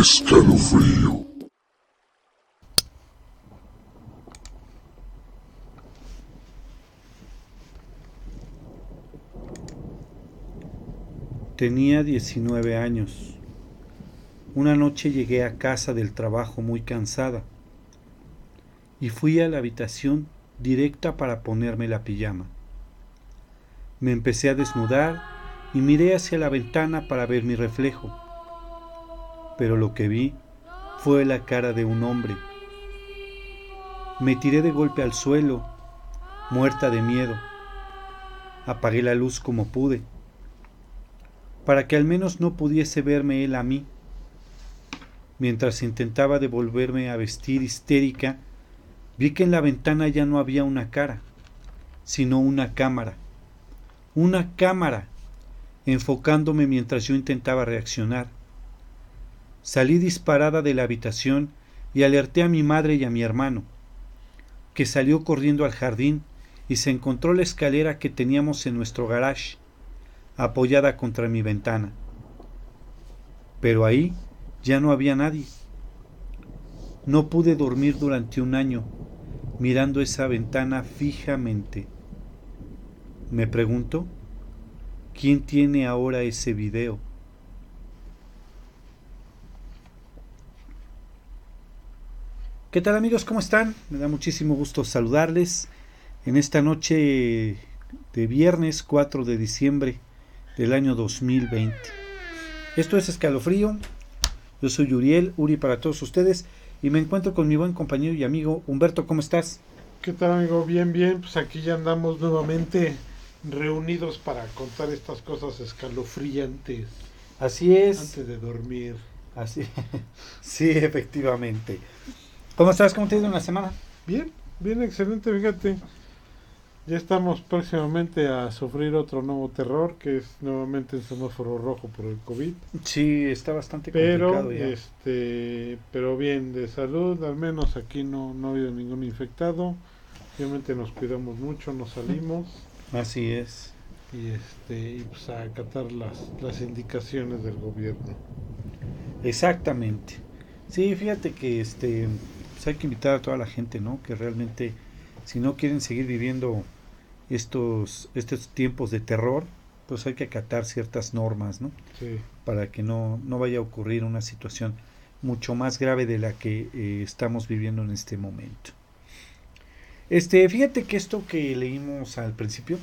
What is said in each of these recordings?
Escalofrío. Tenía 19 años. Una noche llegué a casa del trabajo muy cansada y fui a la habitación directa para ponerme la pijama. Me empecé a desnudar y miré hacia la ventana para ver mi reflejo. Pero lo que vi fue la cara de un hombre. Me tiré de golpe al suelo, muerta de miedo. Apagué la luz como pude, para que al menos no pudiese verme él a mí. Mientras intentaba devolverme a vestir histérica, vi que en la ventana ya no había una cara, sino una cámara. Una cámara enfocándome mientras yo intentaba reaccionar. Salí disparada de la habitación y alerté a mi madre y a mi hermano, que salió corriendo al jardín y se encontró la escalera que teníamos en nuestro garage, apoyada contra mi ventana. Pero ahí ya no había nadie. No pude dormir durante un año mirando esa ventana fijamente. Me pregunto, ¿quién tiene ahora ese video? ¿Qué tal amigos? ¿Cómo están? Me da muchísimo gusto saludarles en esta noche de viernes 4 de diciembre del año 2020. Esto es Escalofrío, yo soy Uriel, Uri para todos ustedes, y me encuentro con mi buen compañero y amigo Humberto. ¿Cómo estás? ¿Qué tal, amigo? Bien, bien. Pues aquí ya andamos nuevamente reunidos para contar estas cosas escalofriantes. Así es. Antes de dormir. Así. sí, efectivamente. ¿Cómo estás? ¿Cómo te ha ido en la semana? Bien, bien, excelente. Fíjate, ya estamos próximamente a sufrir otro nuevo terror, que es nuevamente el semáforo rojo por el COVID. Sí, está bastante pero, complicado ya. Este, pero bien, de salud, al menos aquí no, no ha habido ningún infectado. Obviamente nos cuidamos mucho, no salimos. Así es. Y, este, y pues a acatar las, las indicaciones del gobierno. Exactamente. Sí, fíjate que este, hay que invitar a toda la gente, ¿no? Que realmente, si no quieren seguir viviendo estos, estos tiempos de terror, pues hay que acatar ciertas normas, ¿no? Sí. Para que no, no vaya a ocurrir una situación mucho más grave de la que eh, estamos viviendo en este momento. Este, fíjate que esto que leímos al principio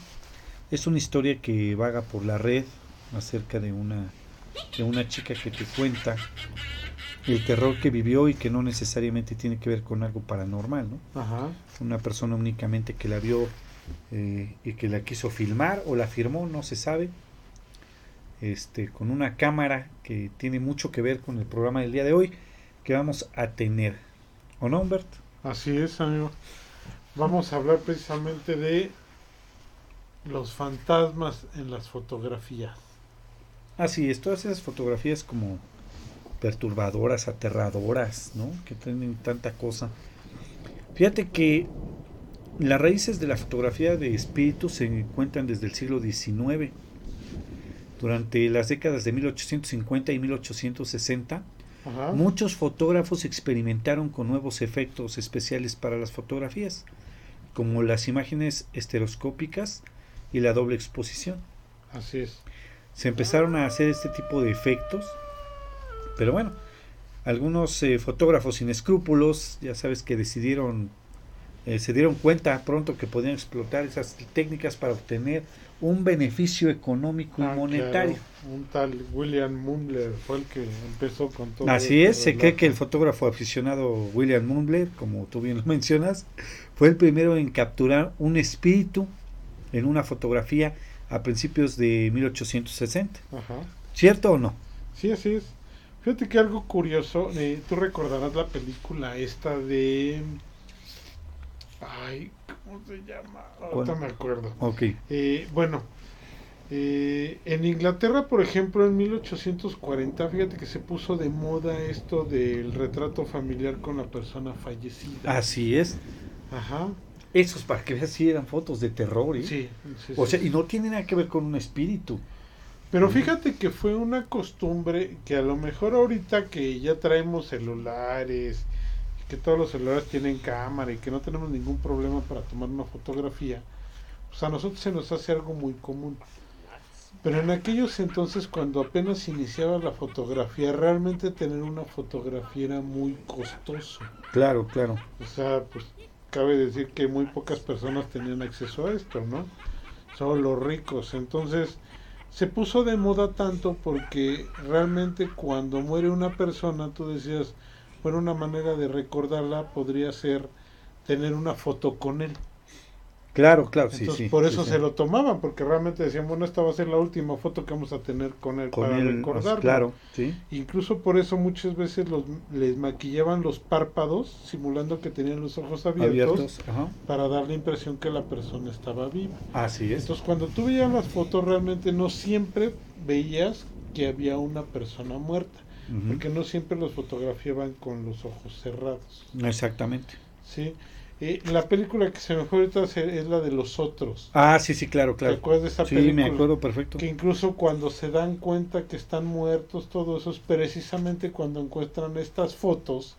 es una historia que vaga por la red acerca de una, de una chica que te cuenta el terror que vivió y que no necesariamente tiene que ver con algo paranormal, ¿no? Ajá. Una persona únicamente que la vio eh, y que la quiso filmar o la firmó, no se sabe. Este, con una cámara que tiene mucho que ver con el programa del día de hoy que vamos a tener. ¿O no, Humbert? Así es, amigo. Vamos a hablar precisamente de los fantasmas en las fotografías. Así es, todas esas fotografías como perturbadoras, aterradoras, ¿no? Que tienen tanta cosa. Fíjate que las raíces de la fotografía de espíritus se encuentran desde el siglo XIX. Durante las décadas de 1850 y 1860, Ajá. muchos fotógrafos experimentaron con nuevos efectos especiales para las fotografías, como las imágenes estereoscópicas y la doble exposición. Así es. Se empezaron a hacer este tipo de efectos, pero bueno, algunos eh, fotógrafos sin escrúpulos, ya sabes que decidieron, eh, se dieron cuenta pronto que podían explotar esas técnicas para obtener un beneficio económico y Ah, monetario. claro. Un tal William Mundler fue el que empezó con todo. Así es, se cree que el fotógrafo aficionado William Mundler, como tú bien lo mencionas, fue el primero en capturar un espíritu en una fotografía a principios de 1860. Ajá. ¿Cierto o no? Sí, así es. Fíjate que algo curioso, eh, tú recordarás la película esta de... Ay, ¿cómo se llama? Ahorita ¿Cuál? me acuerdo. Ok. Eh, bueno, eh, en Inglaterra, por ejemplo, en 1840, fíjate que se puso de moda esto del retrato familiar con la persona fallecida. Así es. Ajá. Esos, para que veas, sí eran fotos de terror. ¿eh? Sí. sí, O sí, sea, y no tiene nada que ver con un espíritu. Pero fíjate que fue una costumbre que a lo mejor ahorita que ya traemos celulares, que todos los celulares tienen cámara y que no tenemos ningún problema para tomar una fotografía, pues a nosotros se nos hace algo muy común. Pero en aquellos entonces, cuando apenas iniciaba la fotografía, realmente tener una fotografía era muy costoso. Claro, claro. O sea, pues cabe decir que muy pocas personas tenían acceso a esto, ¿no? Solo los ricos. Entonces, se puso de moda tanto porque realmente cuando muere una persona, tú decías, bueno, una manera de recordarla podría ser tener una foto con él. Claro, claro, sí, Entonces, sí. por sí, eso sí. se lo tomaban, porque realmente decían, bueno, esta va a ser la última foto que vamos a tener con él Con para él, recordarlo. claro, sí. Incluso por eso muchas veces los, les maquillaban los párpados, simulando que tenían los ojos abiertos, Abiertos, ajá. para dar la impresión que la persona estaba viva. Así es. Entonces, cuando tú veías las fotos, realmente no siempre veías que había una persona muerta, porque no siempre los fotografiaban con los ojos cerrados. Exactamente. ¿sí? Eh, la película que se me fue ahorita es la de los otros. Ah, sí, sí, claro, ¿Te claro. acuerdas de esa Sí, película? me acuerdo perfecto. Que incluso cuando se dan cuenta que están muertos, todo eso es precisamente cuando encuentran estas fotos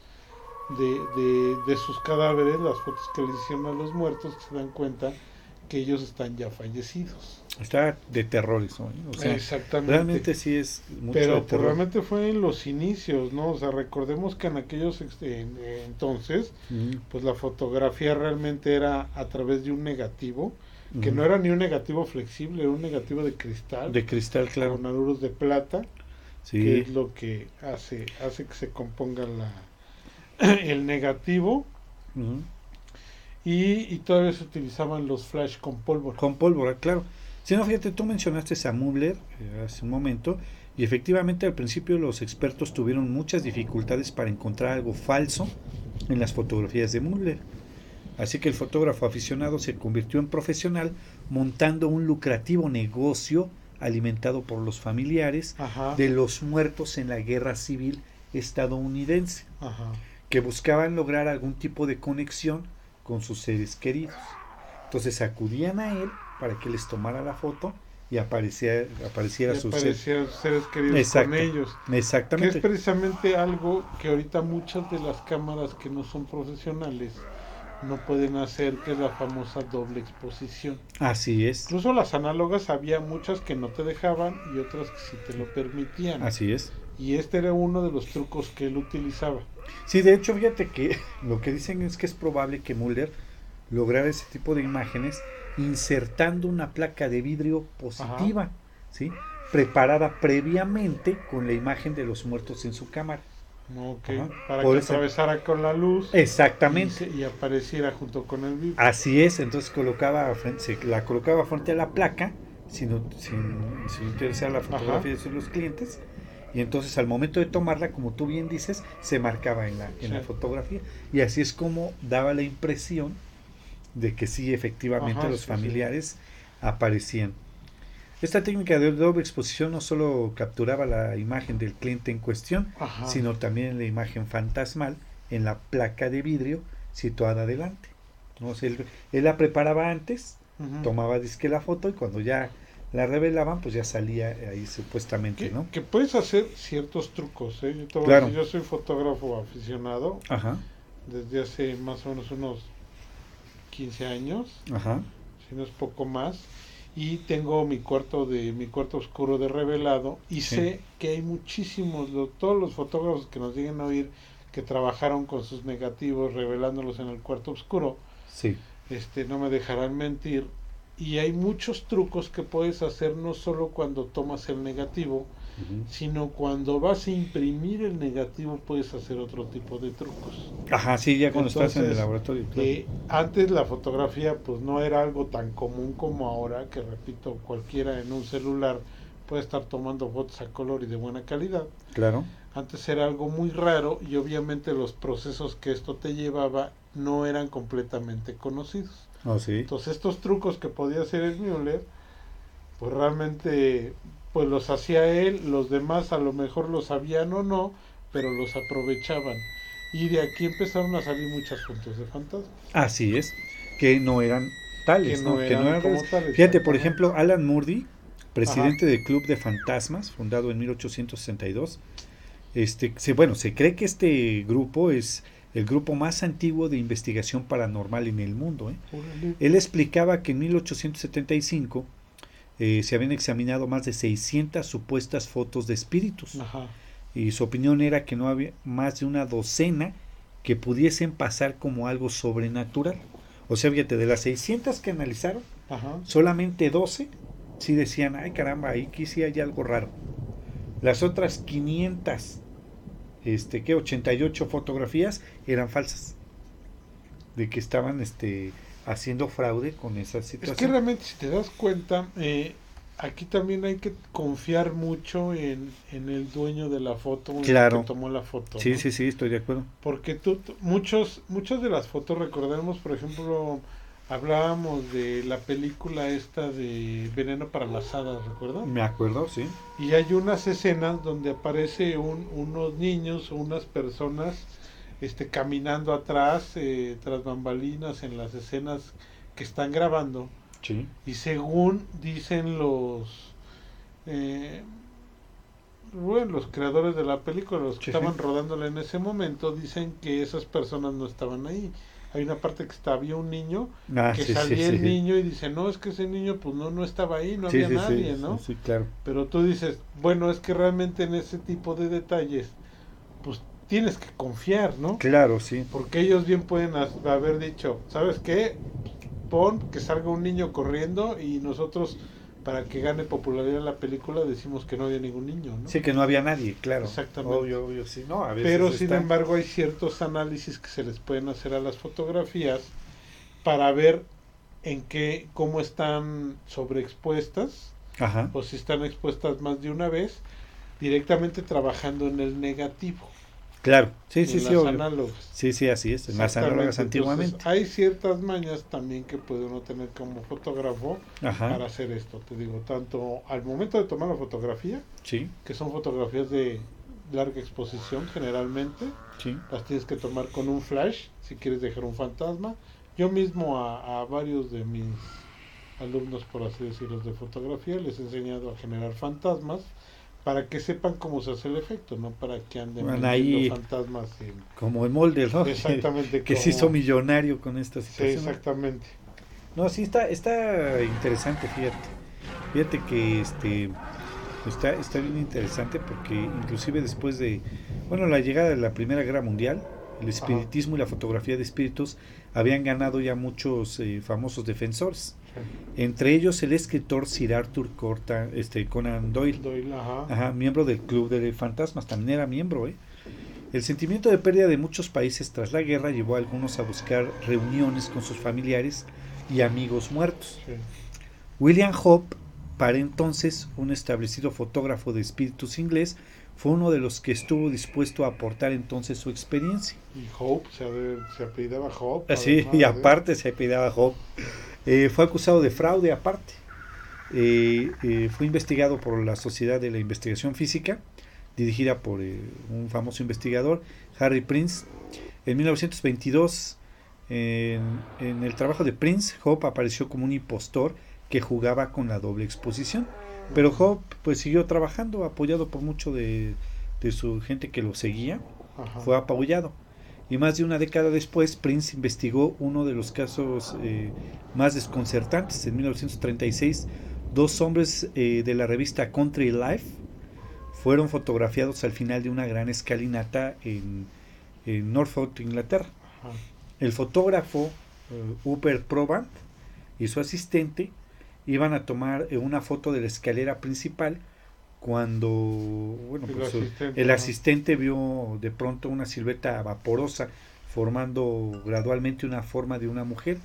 de, de, de sus cadáveres, las fotos que le hicieron a los muertos, que se dan cuenta que ellos están ya fallecidos. Está de terror eso, ¿eh? O sea, Exactamente. realmente sí es mucho Pero pues, terror. realmente fue en los inicios, ¿no? O sea, recordemos que en aquellos en- eh, entonces, pues la fotografía realmente era a través de un negativo, que no era ni un negativo flexible, era un negativo de cristal, de cristal, claro. con anuros de plata, que es lo que hace, hace que se componga la, el negativo. Y, y todavía se utilizaban los flash con pólvora. Con pólvora, claro. Si no, fíjate, tú mencionaste a Mubler eh, hace un momento, y efectivamente al principio los expertos tuvieron muchas dificultades para encontrar algo falso en las fotografías de Mubler. Así que el fotógrafo aficionado se convirtió en profesional montando un lucrativo negocio alimentado por los familiares Ajá, de los muertos en la guerra civil estadounidense, ajá. que buscaban lograr algún tipo de conexión con sus seres queridos. Entonces acudían a él para que les tomara la foto y apareciera, apareciera Y su ser. aparecían seres queridos Exacto. con ellos. Que es Exactamente. precisamente algo que ahorita muchas de las cámaras que no son profesionales no pueden hacer, que es la famosa doble exposición. Así es. Incluso las análogas había muchas que no te dejaban y otras que sí te lo permitían. Así es. Y este era uno de los trucos que él utilizaba. Sí, de hecho, fíjate que lo que dicen es que es probable que Muller lograra ese tipo de imágenes insertando una placa de vidrio positiva, ¿sí? preparada previamente con la imagen de los muertos en su cámara. Ajá. Para Por que atravesara con la luz Exactamente. y, apareciera junto con el vivo. Así es, entonces colocaba frente- se la colocaba frente a la placa sin, sin, sin utilizar la fotografía de los clientes y entonces al momento de tomarla, como tú bien dices, se marcaba en la, en la fotografía y así es como daba la impresión de que sí, efectivamente Ajá, los sí, sí. familiares aparecían. Esta técnica de doble exposición no solo capturaba la imagen del cliente en cuestión, Ajá. sino también la imagen fantasmal en la placa de vidrio situada adelante. ¿no? O sea, él, él la preparaba antes, tomaba disque la foto y cuando ya la revelaban, pues ya salía ahí supuestamente, que, ¿no? que puedes hacer ciertos trucos. ¿eh? Yo, te voy a Claro. decir, yo soy fotógrafo aficionado Ajá, desde hace más o menos unos 15 años, ajá, si no es poco más, y tengo mi cuarto de mi cuarto oscuro de revelado y Sí. sé que hay muchísimos, lo- todos los fotógrafos que nos lleguen a oír que trabajaron con sus negativos revelándolos en el cuarto oscuro, sí, este no me dejarán mentir y hay muchos trucos que puedes hacer no solo cuando tomas el negativo, sino cuando vas a imprimir el negativo puedes hacer otro tipo de trucos. ajá, sí, ya cuando estás en el laboratorio. claro. Eh, antes la fotografía pues no era algo tan común como ahora, que repito, cualquiera en un celular puede estar tomando fotos a color y de buena calidad. claro, Antes era algo muy raro y obviamente los procesos que esto te llevaba no eran completamente conocidos. Oh, sí, Entonces estos trucos que podía hacer el Müller, pues realmente pues los hacía él, los demás a lo mejor los sabían o no, pero los aprovechaban. Y de aquí empezaron a salir muchas fotos de fantasmas. así es, que no eran tales, Que ¿no? no Que eran no eran como tales, Fíjate, por ejemplo, Alan Murdy presidente del Club de Fantasmas, fundado en 1862. Este, se, bueno, se cree que este grupo es el grupo más antiguo de investigación paranormal en el mundo. ¿eh? Él explicaba que en 1875 eh, se habían examinado más de 600 supuestas fotos de espíritus. Y su opinión era que no había más de una docena que pudiesen pasar como algo sobrenatural. O sea, fíjate, de las 600 que analizaron, solamente 12 sí decían, ay caramba, ahí sí hay algo raro. Las otras 500, este, que 88 fotografías eran falsas. De que estaban este, haciendo fraude con esa situación. Es que realmente, si te das cuenta, eh, aquí también hay que confiar mucho en, el dueño de la foto, claro. que tomó la foto. Sí, sí, sí, estoy de acuerdo. Porque tú, muchos, muchas de las fotos, recordemos, por ejemplo, hablábamos de la película esta de Veneno para las Hadas, ¿recuerdas? Me acuerdo, sí. Y hay unas escenas donde aparece un, unos niños o unas personas este, caminando atrás, eh, tras bambalinas, en las escenas que están grabando. Sí. Y según dicen los... Eh, bueno, los creadores de la película, los que estaban rodándola en ese momento, dicen que esas personas no estaban ahí hay una parte que está, había un niño, ah, que salía el niño y dice, no, es que ese niño pues no, no estaba ahí, no había nadie, ¿no? Sí, claro. Pero tú dices, bueno, es que realmente en ese tipo de detalles, pues tienes que confiar, ¿no? Claro, sí. Porque ellos bien pueden haber dicho, ¿sabes qué? Pon que salga un niño corriendo y nosotros para que gane popularidad la película decimos que no había ningún niño, ¿no? Sí, que no había nadie, claro. Exactamente. Obvio, obvio, sí. No, Pero sin embargo hay ciertos análisis que se les pueden hacer a las fotografías para ver en qué, cómo están sobreexpuestas Ajá. o si están expuestas más de una vez, directamente trabajando en el negativo. Claro, sí, sí, sí. Sí, sí, así es. En las análogas antiguamente. hay ciertas mañas también que puede uno tener como fotógrafo para hacer esto. Te digo, tanto al momento de tomar la fotografía, sí. que son fotografías de larga exposición generalmente, sí. las tienes que tomar con un flash si quieres dejar un fantasma. Yo mismo a, a varios de mis alumnos, por así decirlo, de fotografía, les he enseñado a generar fantasmas para que sepan cómo se hace el efecto, no para que anden bueno, ahí, fantasmas. Como el molde, ¿no? Exactamente. que, se hizo millonario con esta situación. Sí, exactamente. No, sí está, está interesante, fíjate. Fíjate que este está, está bien interesante porque inclusive después de, bueno, la llegada de la Primera Guerra Mundial, el espiritismo y la fotografía de espíritus habían ganado ya muchos eh, famosos defensores. Entre ellos el escritor Sir Arthur Corta, este, Conan Doyle, miembro del Club de Fantasmas, también era miembro. ¿eh? El sentimiento de pérdida de muchos países tras la guerra llevó a algunos a buscar reuniones con sus familiares y amigos muertos. William Hope, para entonces un establecido fotógrafo de espíritus inglés, fue uno de los que estuvo dispuesto a aportar entonces su experiencia. Y Hope, se, apellidaba Hope. Sí, y aparte se apellidaba Hope. Eh, fue acusado de fraude aparte. Eh, eh, fue investigado por la Sociedad de la Investigación Física, dirigida por un famoso investigador, Harry Prince. En 1922, en, en, el trabajo de Prince, Hope apareció como un impostor que jugaba con la doble exposición. Pero Hope pues siguió trabajando, apoyado por mucho de, de su gente que lo seguía. Fue apoyado y más de una década después Prince investigó uno de los casos eh, más desconcertantes. En 1936, dos hombres eh, de la revista Country Life fueron fotografiados al final de una gran escalinata en, Norfolk, Inglaterra. El fotógrafo uh, Probant y su asistente iban a tomar una foto de la escalera principal cuando bueno, el, pues, asistente, el asistente vio de pronto una silueta vaporosa formando gradualmente una forma de una mujer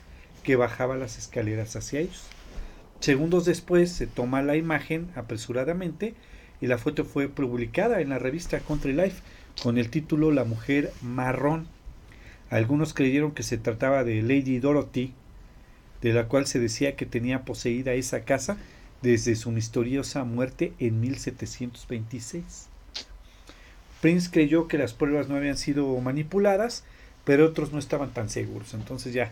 que bajaba las escaleras hacia ellos. Segundos después se toma la imagen apresuradamente y la foto fue publicada en la revista Country Life con el título La mujer marrón. Algunos creyeron que se trataba de Lady Dorothy, de la cual se decía que tenía poseída esa casa desde su misteriosa muerte en 1726. Prince creyó que las pruebas no habían sido manipuladas, pero otros no estaban tan seguros. Entonces ya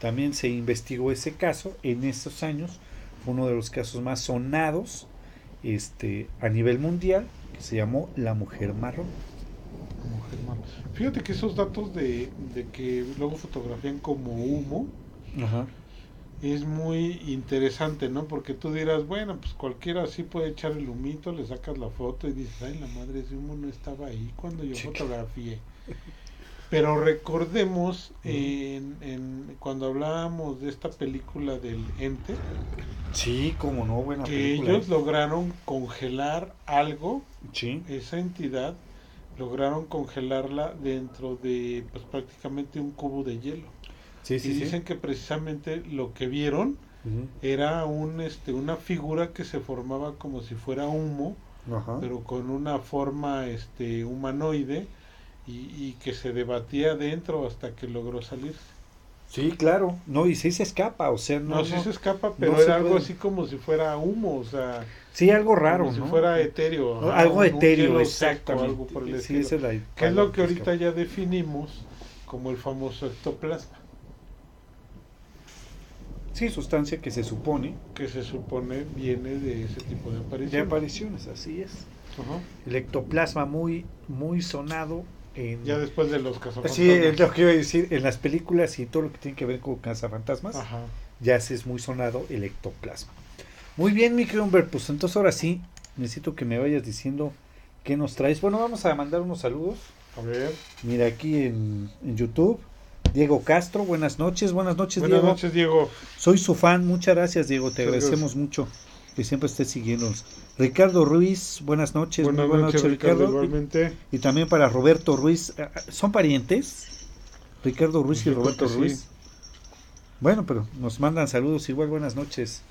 también se investigó ese caso en esos años, uno de los casos más sonados este, a nivel mundial que se llamó La Mujer Marrón. Mujer marrón. Fíjate que esos datos de, de que luego fotografían como humo Ajá. Es muy interesante, ¿no? Porque tú dirás, bueno, pues cualquiera así puede echar el humito, le sacas la foto y dices, ay, la madre ese humo no estaba ahí cuando yo Sí. fotografié. Pero recordemos en, en- cuando hablábamos de esta película del ente, Sí, como no, buena que película. ellos lograron congelar algo, Sí, esa entidad, lograron congelarla dentro de pues prácticamente un cubo de hielo. Sí, y sí. dicen que precisamente lo que vieron era un este una figura que se formaba como si fuera humo pero con una forma este humanoide y, y que se debatía dentro hasta que logró salir Sí, claro. No, y sí se escapa, o sea, no, no. sí no- se escapa pero no era algo puede. así como si fuera humo o sea Sí, algo raro, como si ¿no? fuera etéreo No, algo etéreo, seco, exactamente. algo por el Sí, es la que es lo que ahorita escapa. ya definimos como el famoso ectoplasma Sí, sustancia que se supone que se supone viene de ese tipo de de apariciones apariciones, así es. Ajá. El ectoplasma muy, muy sonado en... ya después de los casos Sí, es lo que iba a decir, en las películas y todo lo que tiene que ver con cazafantasmas, Ajá. ya se es muy sonado el ectoplasma. Muy bien, mi Humbert, pues entonces ahora sí, necesito que me vayas diciendo qué nos traes. Bueno, vamos a mandar unos saludos. A ver. Mira aquí en, en YouTube. Diego Castro, buenas noches, buenas noches Buenas Diego. noches, Diego. Soy su fan, muchas gracias Diego, te agradecemos mucho que siempre estés siguiéndonos. Ricardo Ruiz, buenas noches, muy Buenas, buenas noches, noches Ricardo. Ricardo. Igualmente. Y también para Roberto Ruiz, Ah, ah, ¿son parientes? Ricardo Ruiz y Roberto que sí. Ruiz. Bueno, pero nos mandan saludos, igual buenas noches.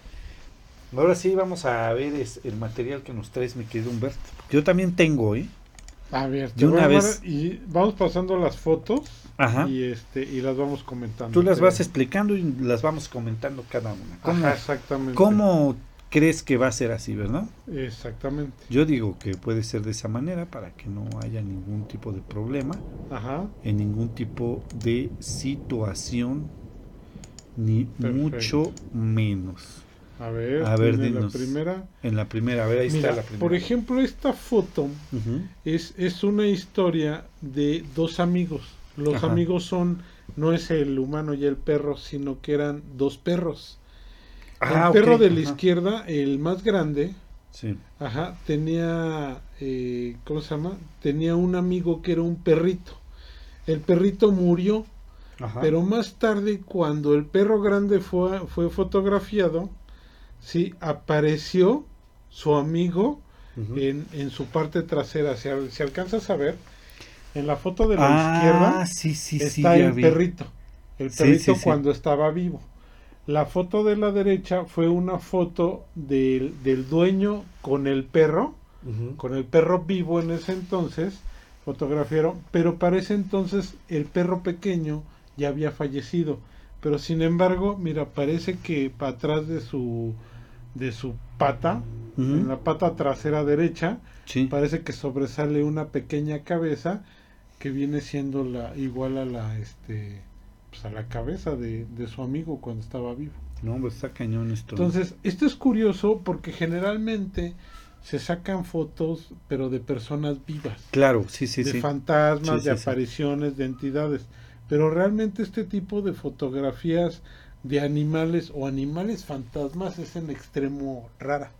Ahora sí vamos a ver es- el material que nos traes, mi querido Humberto. Yo también tengo, ¿eh? A ver, De te voy una a vez. y vamos pasando las fotos Ajá. y este y las vamos comentando. Tú las vas explicando y las vamos comentando cada una. ¿Cómo, Ajá, exactamente. cómo crees que va a ser así, verdad? Exactamente. Yo digo que puede ser de esa manera para que no haya ningún tipo de problema, Ajá. en ningún tipo de situación, ni Perfecto. mucho menos. A ver, A ver, viene la primera. En la primera, a ver, ahí Mira, está la primera. por ejemplo, esta foto es, es una historia de dos amigos. Los Ajá. amigos son, no es el humano y el perro, sino que eran dos perros. Ah, el perro ok, de la ajá. izquierda, el más grande, Sí. Ajá, tenía, eh, ¿cómo se llama? Tenía un amigo que era un perrito. El perrito murió, Ajá. pero más tarde, cuando el perro grande fue, fue fotografiado, sí, apareció su amigo en, en su parte trasera. Si, si alcanzas a ver, en la foto de la ah, izquierda sí, sí, sí, está el vi. perrito. El perrito cuando estaba vivo. La foto de la derecha fue una foto del, del dueño con el perro, con el perro vivo en ese entonces, fotografiaron, pero para ese entonces el perro pequeño ya había fallecido. Pero sin embargo, mira, parece que para atrás de su de su pata, en la pata trasera derecha, Sí. parece que sobresale una pequeña cabeza que viene siendo la igual a la este pues a la cabeza de, de su amigo cuando estaba vivo. No, hombre, está cañón esto. Entonces, esto es curioso porque generalmente se sacan fotos pero de personas vivas, Claro, sí, sí, de sí. fantasmas, Sí, de sí, sí. apariciones, de entidades, pero realmente este tipo de fotografías de animales o animales fantasmas es en extremo rara.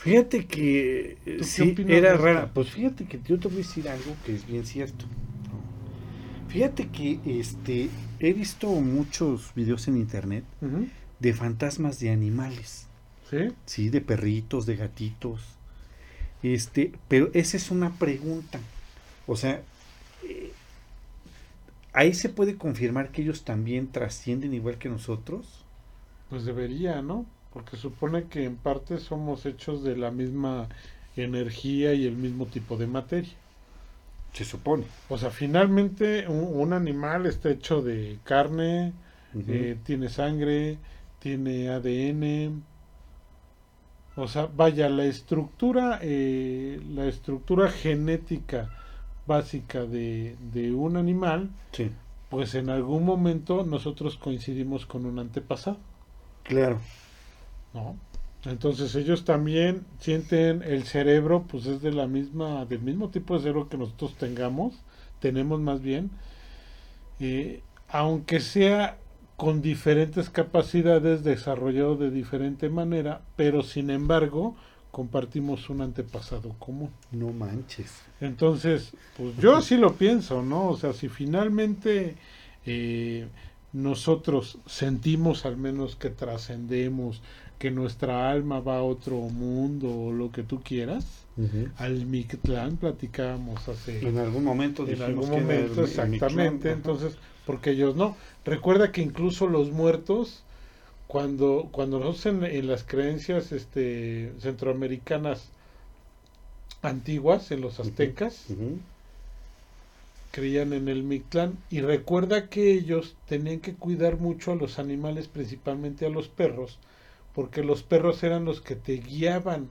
Fíjate que eh, sí, era rara. Pues fíjate que yo te voy a decir algo que es bien cierto. Fíjate que este he visto muchos videos en internet de fantasmas de animales, ¿Sí? sí, de perritos, de gatitos. Este, pero esa es una pregunta. O sea, eh, ahí se puede confirmar que ellos también trascienden igual que nosotros. Pues debería, ¿no? Porque supone que en parte somos hechos de la misma energía y el mismo tipo de materia. Se supone. O sea, finalmente un, un animal está hecho de carne, eh, tiene sangre, tiene ADN. O sea, vaya, la estructura, eh, la estructura genética básica de, de un animal, sí, pues en algún momento nosotros coincidimos con un antepasado, claro. ¿No? Entonces ellos también sienten el cerebro, pues es de la misma, del mismo tipo de cerebro que nosotros tengamos, tenemos más bien, eh, aunque sea con diferentes capacidades desarrollado de diferente manera, pero sin embargo compartimos un antepasado común. No manches. Entonces, pues yo así lo pienso, ¿no? O sea, si finalmente eh, nosotros sentimos al menos que trascendemos, que nuestra alma va a otro mundo o lo que tú quieras, al Mictlán platicábamos hace... En algún momento. En algún momento, exactamente. entonces, porque ellos no. Recuerda que incluso los muertos cuando, cuando nosotros en, las creencias este, centroamericanas antiguas, en los aztecas, creían en el Mictlán. Y recuerda que ellos tenían que cuidar mucho a los animales, principalmente a los perros, porque los perros eran los que te guiaban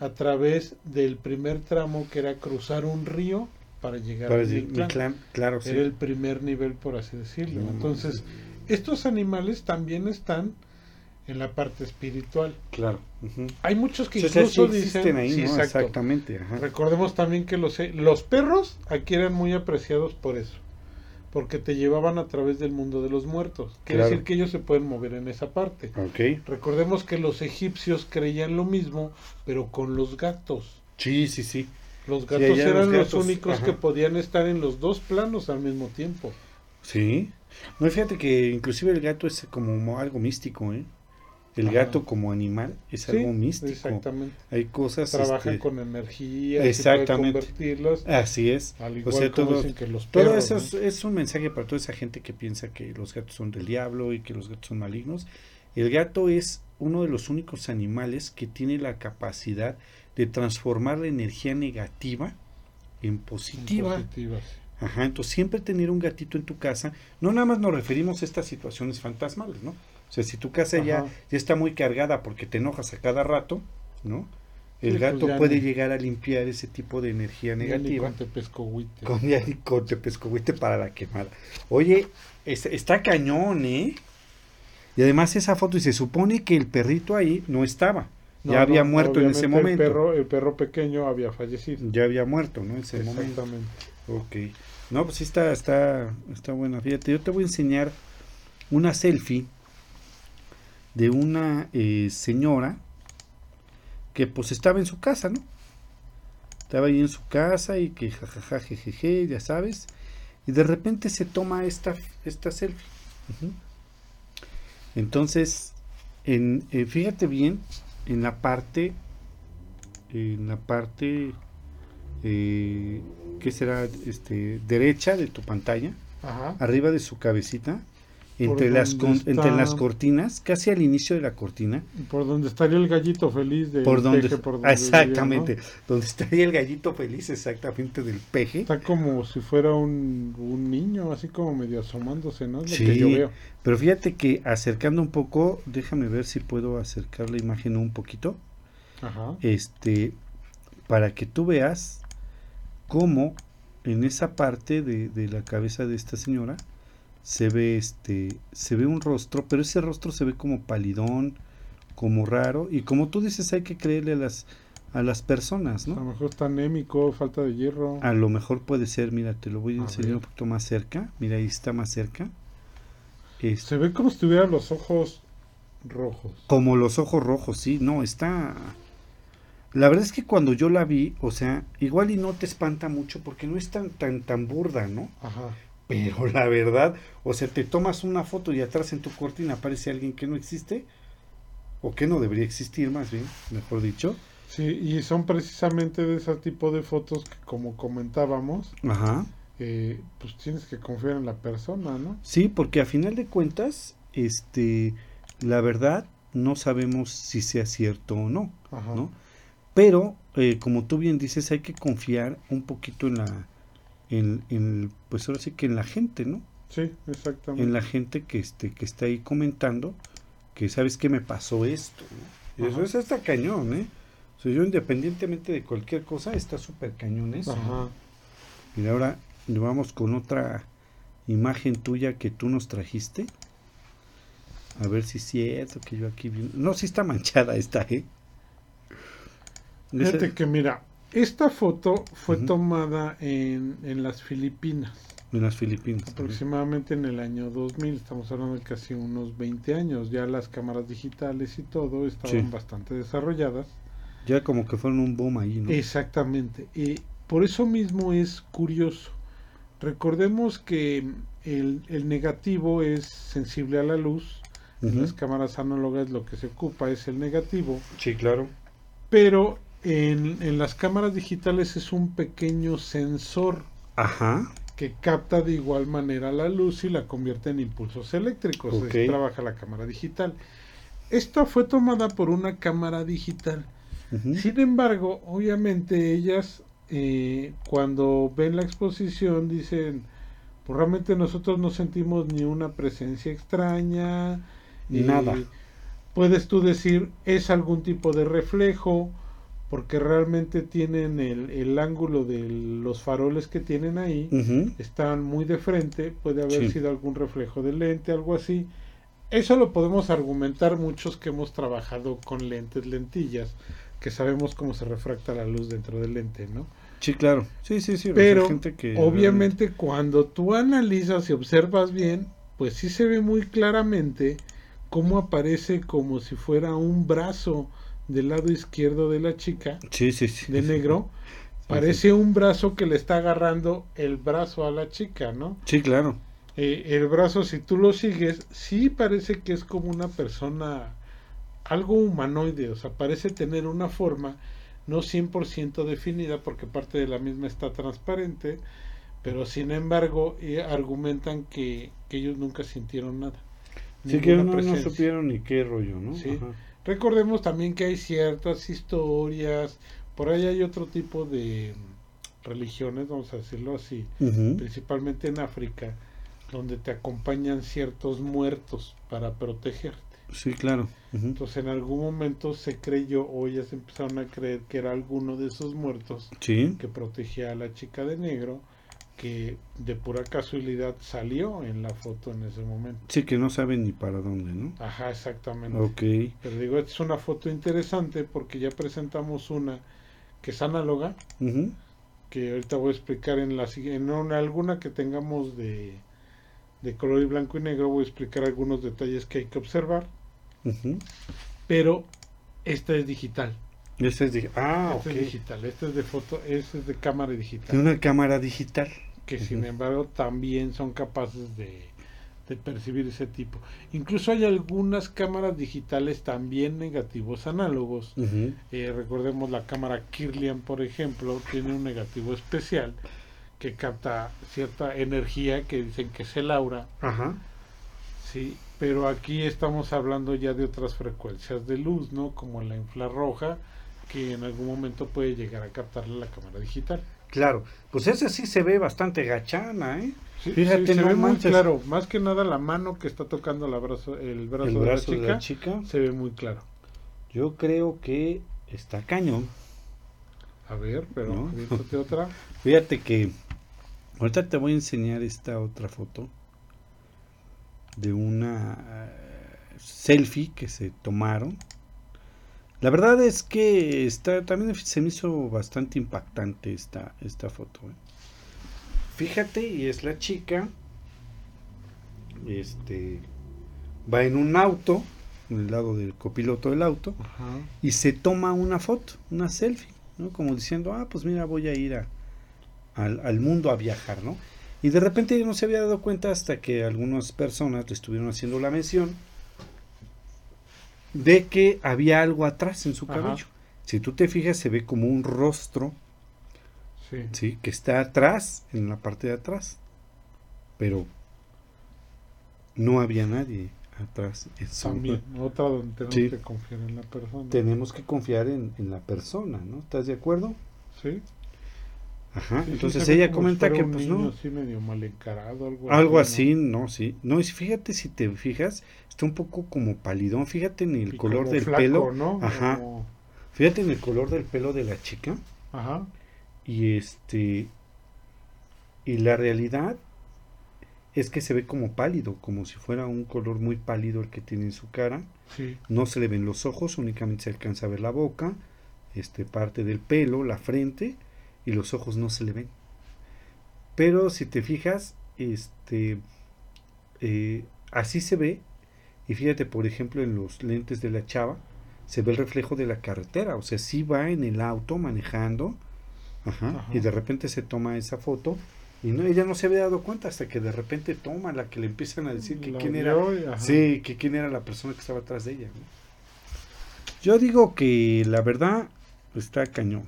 a través del primer tramo, que era cruzar un río para llegar al Mictlán. Claro, Era el primer nivel, por así decirlo. Entonces, estos animales también están en la parte espiritual. Claro. Hay muchos que incluso dicen ahí, exactamente. Recordemos también que los, los perros aquí eran muy apreciados por eso, porque te llevaban a través del mundo de los muertos. Quiere decir que ellos se pueden mover en esa parte. Okay. Recordemos que los egipcios creían lo mismo, pero con los gatos. Sí, sí, sí. Los gatos eran los, únicos que podían estar en los dos planos al mismo tiempo. Sí. No, fíjate que inclusive el gato es como algo místico, ¿eh? El gato como animal es algo místico. Exactamente. Hay cosas. Trabajan este, con energía. Exactamente. convertirlos. Así es. Al igual o sea, todo, que los perros, todo eso es, es, un mensaje para toda esa gente que piensa que los gatos son del diablo y que los gatos son malignos. El gato es uno de los únicos animales que tiene la capacidad de transformar la energía negativa en positiva. En positiva Ajá, entonces siempre tener un gatito en tu casa, no nada más nos referimos a estas situaciones fantasmales, ¿no? O sea, si tu casa ya, ya está muy cargada porque te enojas a cada rato, ¿no? El pues gato puede llegar a limpiar ese tipo de energía negativa. Con tepescohuite. Con, con tepescohuite para la quemada. Oye, está cañón, ¿eh? Y además esa foto, y se supone que el perrito ahí no estaba. ya había muerto en ese momento. El perro, el perro pequeño había fallecido. Ya había muerto, ¿no? En ese Exactamente. momento. Ok. No, pues sí está, está, está buena. Fíjate, yo te voy a enseñar una selfie de una eh, señora que pues estaba en su casa, ¿no? Estaba ahí en su casa y que jajaja, jejeje, ya sabes. Y de repente se toma esta, esta selfie. Entonces, en, eh, fíjate bien, en la parte, en la parte, eh, que será? Este, derecha de tu pantalla, arriba de su cabecita, entre las, entre las cortinas, casi al inicio de la cortina. Por donde estaría el gallito feliz del por donde, Exactamente, donde estaría el gallito feliz exactamente del peje. Está como si fuera un, un niño, así como medio asomándose, ¿no? sí, pero fíjate que acercando un poco, déjame ver si puedo acercar la imagen un poquito. Ajá. Este, para que tú veas cómo en esa parte de, de la cabeza de esta señora, se ve este se ve un rostro pero ese rostro se ve como palidón como raro y como tú dices hay que creerle a las a las personas no a lo mejor está anémico falta de hierro. A lo mejor puede ser mira te lo voy a, enseñar un poquito más cerca mira ahí está más cerca. Se ve como si tuviera los ojos rojos. Como los ojos rojos sí no está la verdad es que cuando yo la vi, o sea, igual y no te espanta mucho porque no es tan tan tan burda, ¿no? Ajá. Pero la verdad, o sea, te tomas una foto y atrás en tu cortina aparece alguien que no existe, o que no debería existir más bien, mejor dicho. Sí, y son precisamente de ese tipo de fotos que como comentábamos, Ajá. Eh, pues tienes que confiar en la persona, ¿no? Sí, porque a final de cuentas, este, la verdad no sabemos si sea cierto o no, Ajá. ¿no? Pero, eh, como tú bien dices, hay que confiar un poquito en la, en, pues ahora sí que en la gente, ¿no? Sí, exactamente. En la gente que este que está ahí comentando que sabes que me pasó esto, ¿no? eso, es está cañón, ¿eh? O sea, yo independientemente de cualquier cosa está súper cañón eso. Ajá. Y ahora vamos con otra imagen tuya que tú nos trajiste. A ver si es cierto que yo aquí vi. No, sí está manchada esta, ¿eh? Fíjate que mira, esta foto fue tomada en, en las Filipinas, En las Filipinas. aproximadamente en el año 2000, estamos hablando de casi unos 20 años, ya las cámaras digitales y todo estaban Sí. bastante desarrolladas. Ya como que fueron un boom ahí, ¿no? Exactamente. Y por eso mismo es curioso. Recordemos que el, el negativo es sensible a la luz. En las cámaras análogas lo que se ocupa es el negativo. Sí, claro. Pero en, en las cámaras digitales es un pequeño sensor Ajá. que capta de igual manera la luz y la convierte en impulsos eléctricos. Ok. Así trabaja la cámara digital. Esta fue tomada por una cámara digital. Sin embargo, obviamente ellas eh, cuando ven la exposición dicen, pues realmente nosotros no sentimos ni una presencia extraña, Ni nada. Puedes tú decir, es algún tipo de reflejo, porque realmente tienen el, el ángulo de los faroles que tienen ahí, están muy de frente, puede haber Sí. sido algún reflejo de lente, algo así. Eso lo podemos argumentar muchos que hemos trabajado con lentes, lentillas, que sabemos cómo se refracta la luz dentro del lente, ¿no? Sí, claro. Sí, sí, sí. Pero gente que obviamente cuando tú analizas y observas bien, pues sí se ve muy claramente cómo aparece como si fuera un brazo del lado izquierdo de la chica, Sí, sí, sí. de negro. Parece un brazo que le está agarrando el brazo a la chica, ¿no? Sí, claro. Eh, el brazo, si tú lo sigues, sí parece que es como una persona, algo humanoide, o sea, parece tener una forma no 100% definida porque parte de la misma está transparente, pero sin embargo eh, argumentan que, que ellos nunca sintieron nada. Sí, que no, supieron ni qué rollo, ¿no? Sí. Ajá. Recordemos también que hay ciertas historias, por ahí hay otro tipo de religiones, vamos a decirlo así, principalmente en África, donde te acompañan ciertos muertos para protegerte. Sí, claro. Entonces en algún momento se creyó o ellas empezaron a creer que era alguno de esos muertos Sí. que protegía a la chica de negro, que de pura casualidad salió en la foto en ese momento. Sí, que no saben ni para dónde, ¿no? Ajá, exactamente. Ok. Pero digo, esta es una foto interesante porque ya presentamos una que es análoga, Ujú. que ahorita voy a explicar en la en una- alguna que tengamos de, de color y blanco y negro, voy a explicar algunos detalles que hay que observar, pero esta es digital. Este es de... Ah, esta ok. es digital, esta es de foto, esta es de cámara De digital, una cámara digital. que Ujú. sin embargo también son capaces de, de percibir ese tipo. Incluso hay algunas cámaras digitales también negativos análogos. Ujú. Eh, recordemos la cámara Kirlian, por ejemplo, tiene un negativo especial que capta cierta energía que dicen que es el aura, Ajá. sí, pero aquí estamos hablando ya de otras frecuencias de luz, ¿no? Como la infrarroja, que en algún momento puede llegar a captarle la cámara digital. Claro. Pues ese sí se ve bastante gachana, ¿eh? Sí, Fíjate, sí, se no ve muy claro, más que nada la mano que está tocando la brazo, el brazo, El de, brazo la de chica, la chica. se ve muy claro. Yo creo que está cañón. A ver, pero ¿No? aviéntate otra. Fíjate que ahorita te voy a enseñar esta otra foto de una eh, selfie que se tomaron. La verdad es que está, también se me hizo bastante impactante esta, esta foto. ¿eh? Fíjate, y es la chica. Este va en un auto, en el lado del copiloto del auto, Ajá. y se toma una foto, una selfie, ¿no? Como diciendo, ah, pues mira, voy a ir a, al, al mundo a viajar, ¿no? Y de repente no se había dado cuenta hasta que algunas personas le estuvieron haciendo la mención de que había algo atrás en su Ajá. cabello. Si tú te fijas, se ve como un rostro, Sí. ¿sí? Que está atrás, en la parte de atrás. Pero no había nadie atrás. en su- También, otra donde tenemos Sí. que confiar en la persona. Tenemos que confiar en, en la persona, ¿no? ¿Estás de acuerdo? Sí. Ajá. Sí, Entonces ella comenta que pues niño no. así medio mal encarado, algo, Algo ¿no? así, no, sí. No, y fíjate si te fijas, está un poco como palidón. Fíjate en el Y color del flaco, pelo. ¿no? Ajá. Como- Fíjate en el color del pelo de la chica. Ajá. Y este. Y la realidad es que se ve como pálido, como si fuera un color muy pálido el que tiene en su cara. Sí. No se le ven los ojos, únicamente se alcanza a ver la boca, este, parte del pelo, la frente, y los ojos no se le ven. Pero si te fijas, este, eh, así se ve. Y fíjate, por ejemplo, en los lentes de la chava, se ve el reflejo de la carretera. O sea, sí va en el auto manejando. Ajá, Ajá. Y de repente se toma esa foto. Y no, ella no se había dado cuenta hasta que de repente toma la que le empiezan a decir que La quién era. vio y- ajá. Sí, que quién era la persona que estaba atrás de ella. ¿no? Yo digo que la verdad está cañón.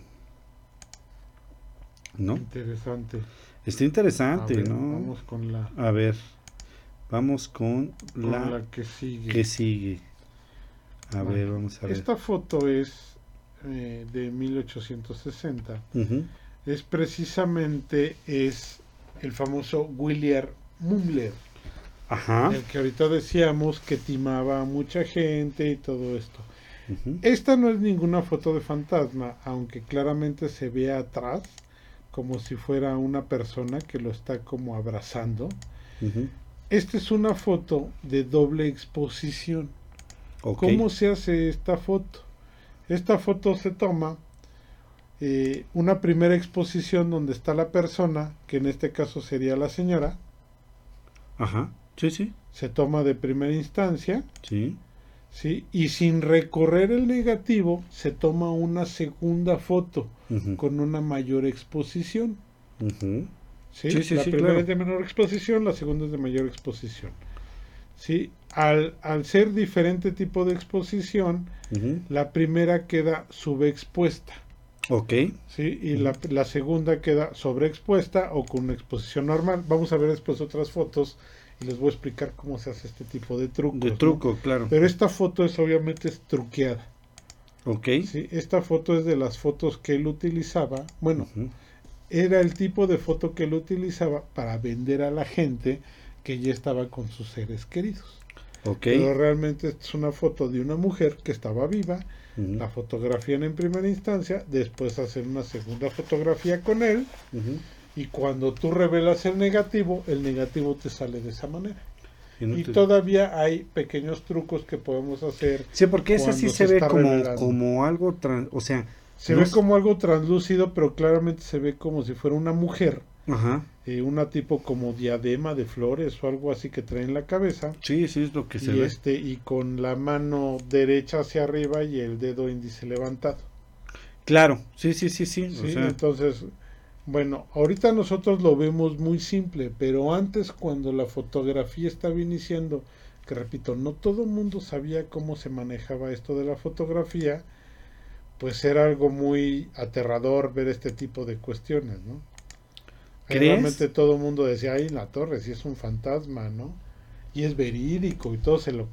¿No? Interesante. Está interesante, ver, ¿no? Vamos con la, A ver, vamos con la, la que sigue. que sigue. A Bueno, ver, vamos a ver. Esta foto es eh, de 1860. Ujú, Es precisamente es el famoso William Mumler, Ajá. el que ahorita decíamos que timaba a mucha gente y todo esto. Esta no es ninguna foto de fantasma, aunque claramente se ve atrás como si fuera una persona que lo está como abrazando. ujú. Esta es una foto de doble exposición. ¿Cómo se hace esta foto? Esta foto se toma eh, una primera exposición donde está la persona, que en este caso sería la señora, Ajá. Sí, sí. se toma de primera instancia, Sí. ¿sí? y sin recorrer el negativo se toma una segunda foto con una mayor exposición. ¿sí? Sí, sí, la primera claro. es de menor exposición, la segunda es de mayor exposición. ¿sí? Al, al ser diferente tipo de exposición, la primera queda subexpuesta. Ok. ¿sí? Y la, la segunda queda sobreexpuesta o con una exposición normal. Vamos a ver después otras fotos y les voy a explicar cómo se hace este tipo de trucos. De ¿no? truco, claro. Pero esta foto es obviamente es truqueada. Ok. ¿sí? Esta foto es de las fotos que él utilizaba. Bueno. Era el tipo de foto que él utilizaba para vender a la gente que ya estaba con sus seres queridos. Ok. Pero realmente es una foto de una mujer que estaba viva, la fotografían en primera instancia, después hacen una segunda fotografía con él y cuando tú revelas el negativo, el negativo te sale de esa manera. Y no Y te- todavía hay pequeños trucos que podemos hacer. Sí, porque esa sí se se ve como, revelando. como algo, tran- o sea, Se No ve es- como algo translúcido, pero claramente se ve como si fuera una mujer, ajá, eh, una tipo como diadema de flores o algo así que trae en la cabeza. sí, sí es lo que se y ve. este y con la mano derecha hacia arriba y el dedo índice levantado. Claro, sí, sí, sí, sí, o ¿sí? sea, Entonces, bueno, ahorita nosotros lo vemos muy simple, pero antes cuando la fotografía estaba iniciando, que repito, no todo el mundo sabía cómo se manejaba esto de la fotografía, pues era algo muy aterrador ver este tipo de cuestiones, ¿no? Realmente todo el mundo decía, ay, la torre, si es un fantasma, ¿no? Y es verídico y todos se lo,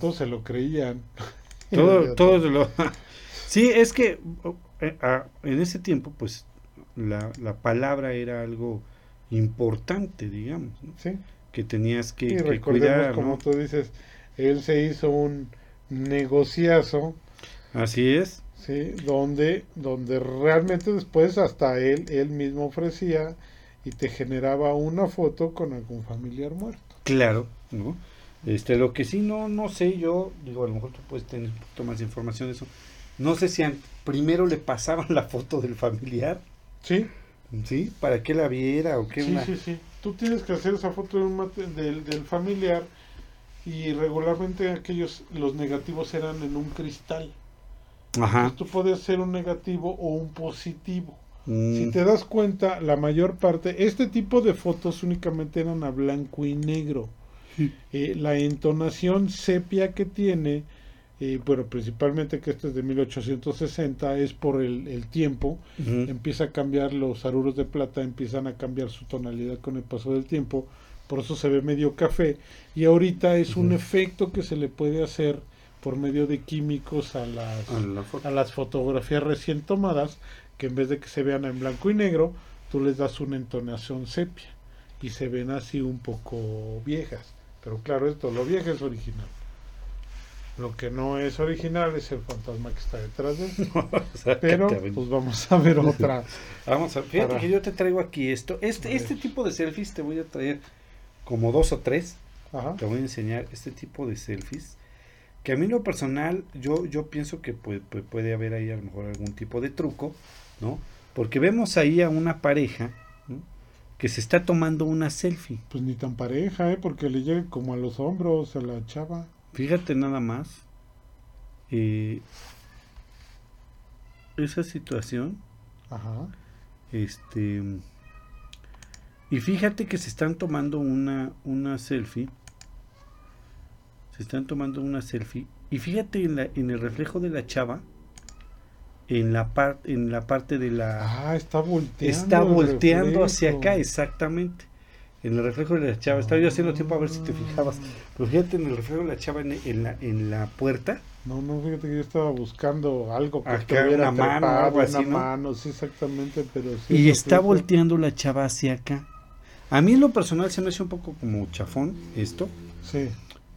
todos se lo creían. todo, todo lo... sí, es que eh, ah, en ese tiempo, pues, la, la palabra era algo importante, digamos, ¿no? Sí. que tenías que, Y que cuidar, como ¿no? tú dices, él se hizo un negociazo, Así es, ¿sí? Donde, donde realmente después hasta él, él mismo ofrecía y te generaba una foto con algún familiar muerto. claro, ¿no? Este, lo que sí no, no sé, yo digo, a lo mejor tú puedes tener un poquito más de información de eso. No sé si primero le pasaban la foto del familiar, Sí, ¿sí? Para que la viera o qué sí, una- sí, sí. Tú tienes que hacer esa foto de un mate- del, del familiar y regularmente aquellos, los negativos eran en un cristal. Ajá. Entonces tú hacer un negativo o un positivo. Mm, Si te das cuenta, la mayor parte, este tipo de fotos únicamente eran a blanco y negro. Sí. Eh, la entonación sepia que tiene, eh, bueno, principalmente que este es de 1860, es por el, el tiempo. Empieza a cambiar los aruros de plata, empiezan a cambiar su tonalidad con el paso del tiempo. Por eso se ve medio café. Y ahorita es un efecto que se le puede hacer por medio de químicos a las, A la foto. a las fotografías recién tomadas, que en vez de que se vean en blanco y negro, tú les das una entonación sepia y se ven así un poco viejas. Pero claro, esto, lo vieja es original. Lo que no es original es el fantasma que está detrás de él. Pero pues vamos a ver otra. Vamos a fíjate que yo te traigo aquí esto. Este, este tipo de selfies te voy a traer como dos o tres. Te voy a enseñar este tipo de selfies. Que a mí en lo personal, yo, yo pienso que puede, puede haber ahí a lo mejor algún tipo de truco, ¿no? Porque vemos ahí a una pareja que se está tomando una selfie. Pues ni tan pareja, ¿eh? Porque le llega como a los hombros a la chava. Fíjate nada más. Eh, esa situación. Ajá. Este. Y fíjate que se están tomando una, una selfie. Se están tomando una selfie. Y fíjate en, la, en el reflejo de la chava. En la, parte en la parte de la... Ah, está volteando. Está volteando hacia acá, exactamente en el reflejo de la chava. Estaba yo haciendo tiempo a ver si te fijabas. Pero fíjate en el reflejo de la chava en, la, en la puerta. No, no, fíjate que yo estaba buscando algo que Acá una mano, algo así, una mano, sí, exactamente, pero Y está volteando la chava hacia acá. A mí en lo personal se me hace un poco como chafón esto. Sí.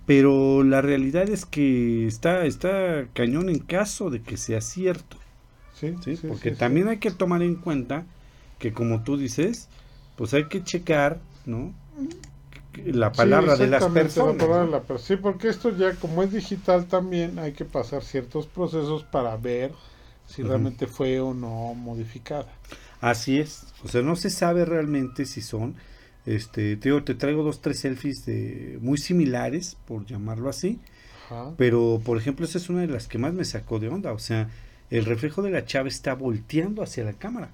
Pero la realidad es que está, está cañón en caso de que sea cierto. Sí, sí, porque también hay que tomar en cuenta que como tú dices, pues hay que checar ¿no? La palabra de las personas. sí, porque esto ya como es digital también hay que pasar ciertos procesos para ver si realmente fue o no modificada. Así es, o sea, no se sabe realmente si son, este, te, te traigo dos, tres selfies de, muy similares, por llamarlo así, pero por ejemplo esa es una de las que más me sacó de onda, o sea, el reflejo de la chava está volteando hacia la cámara,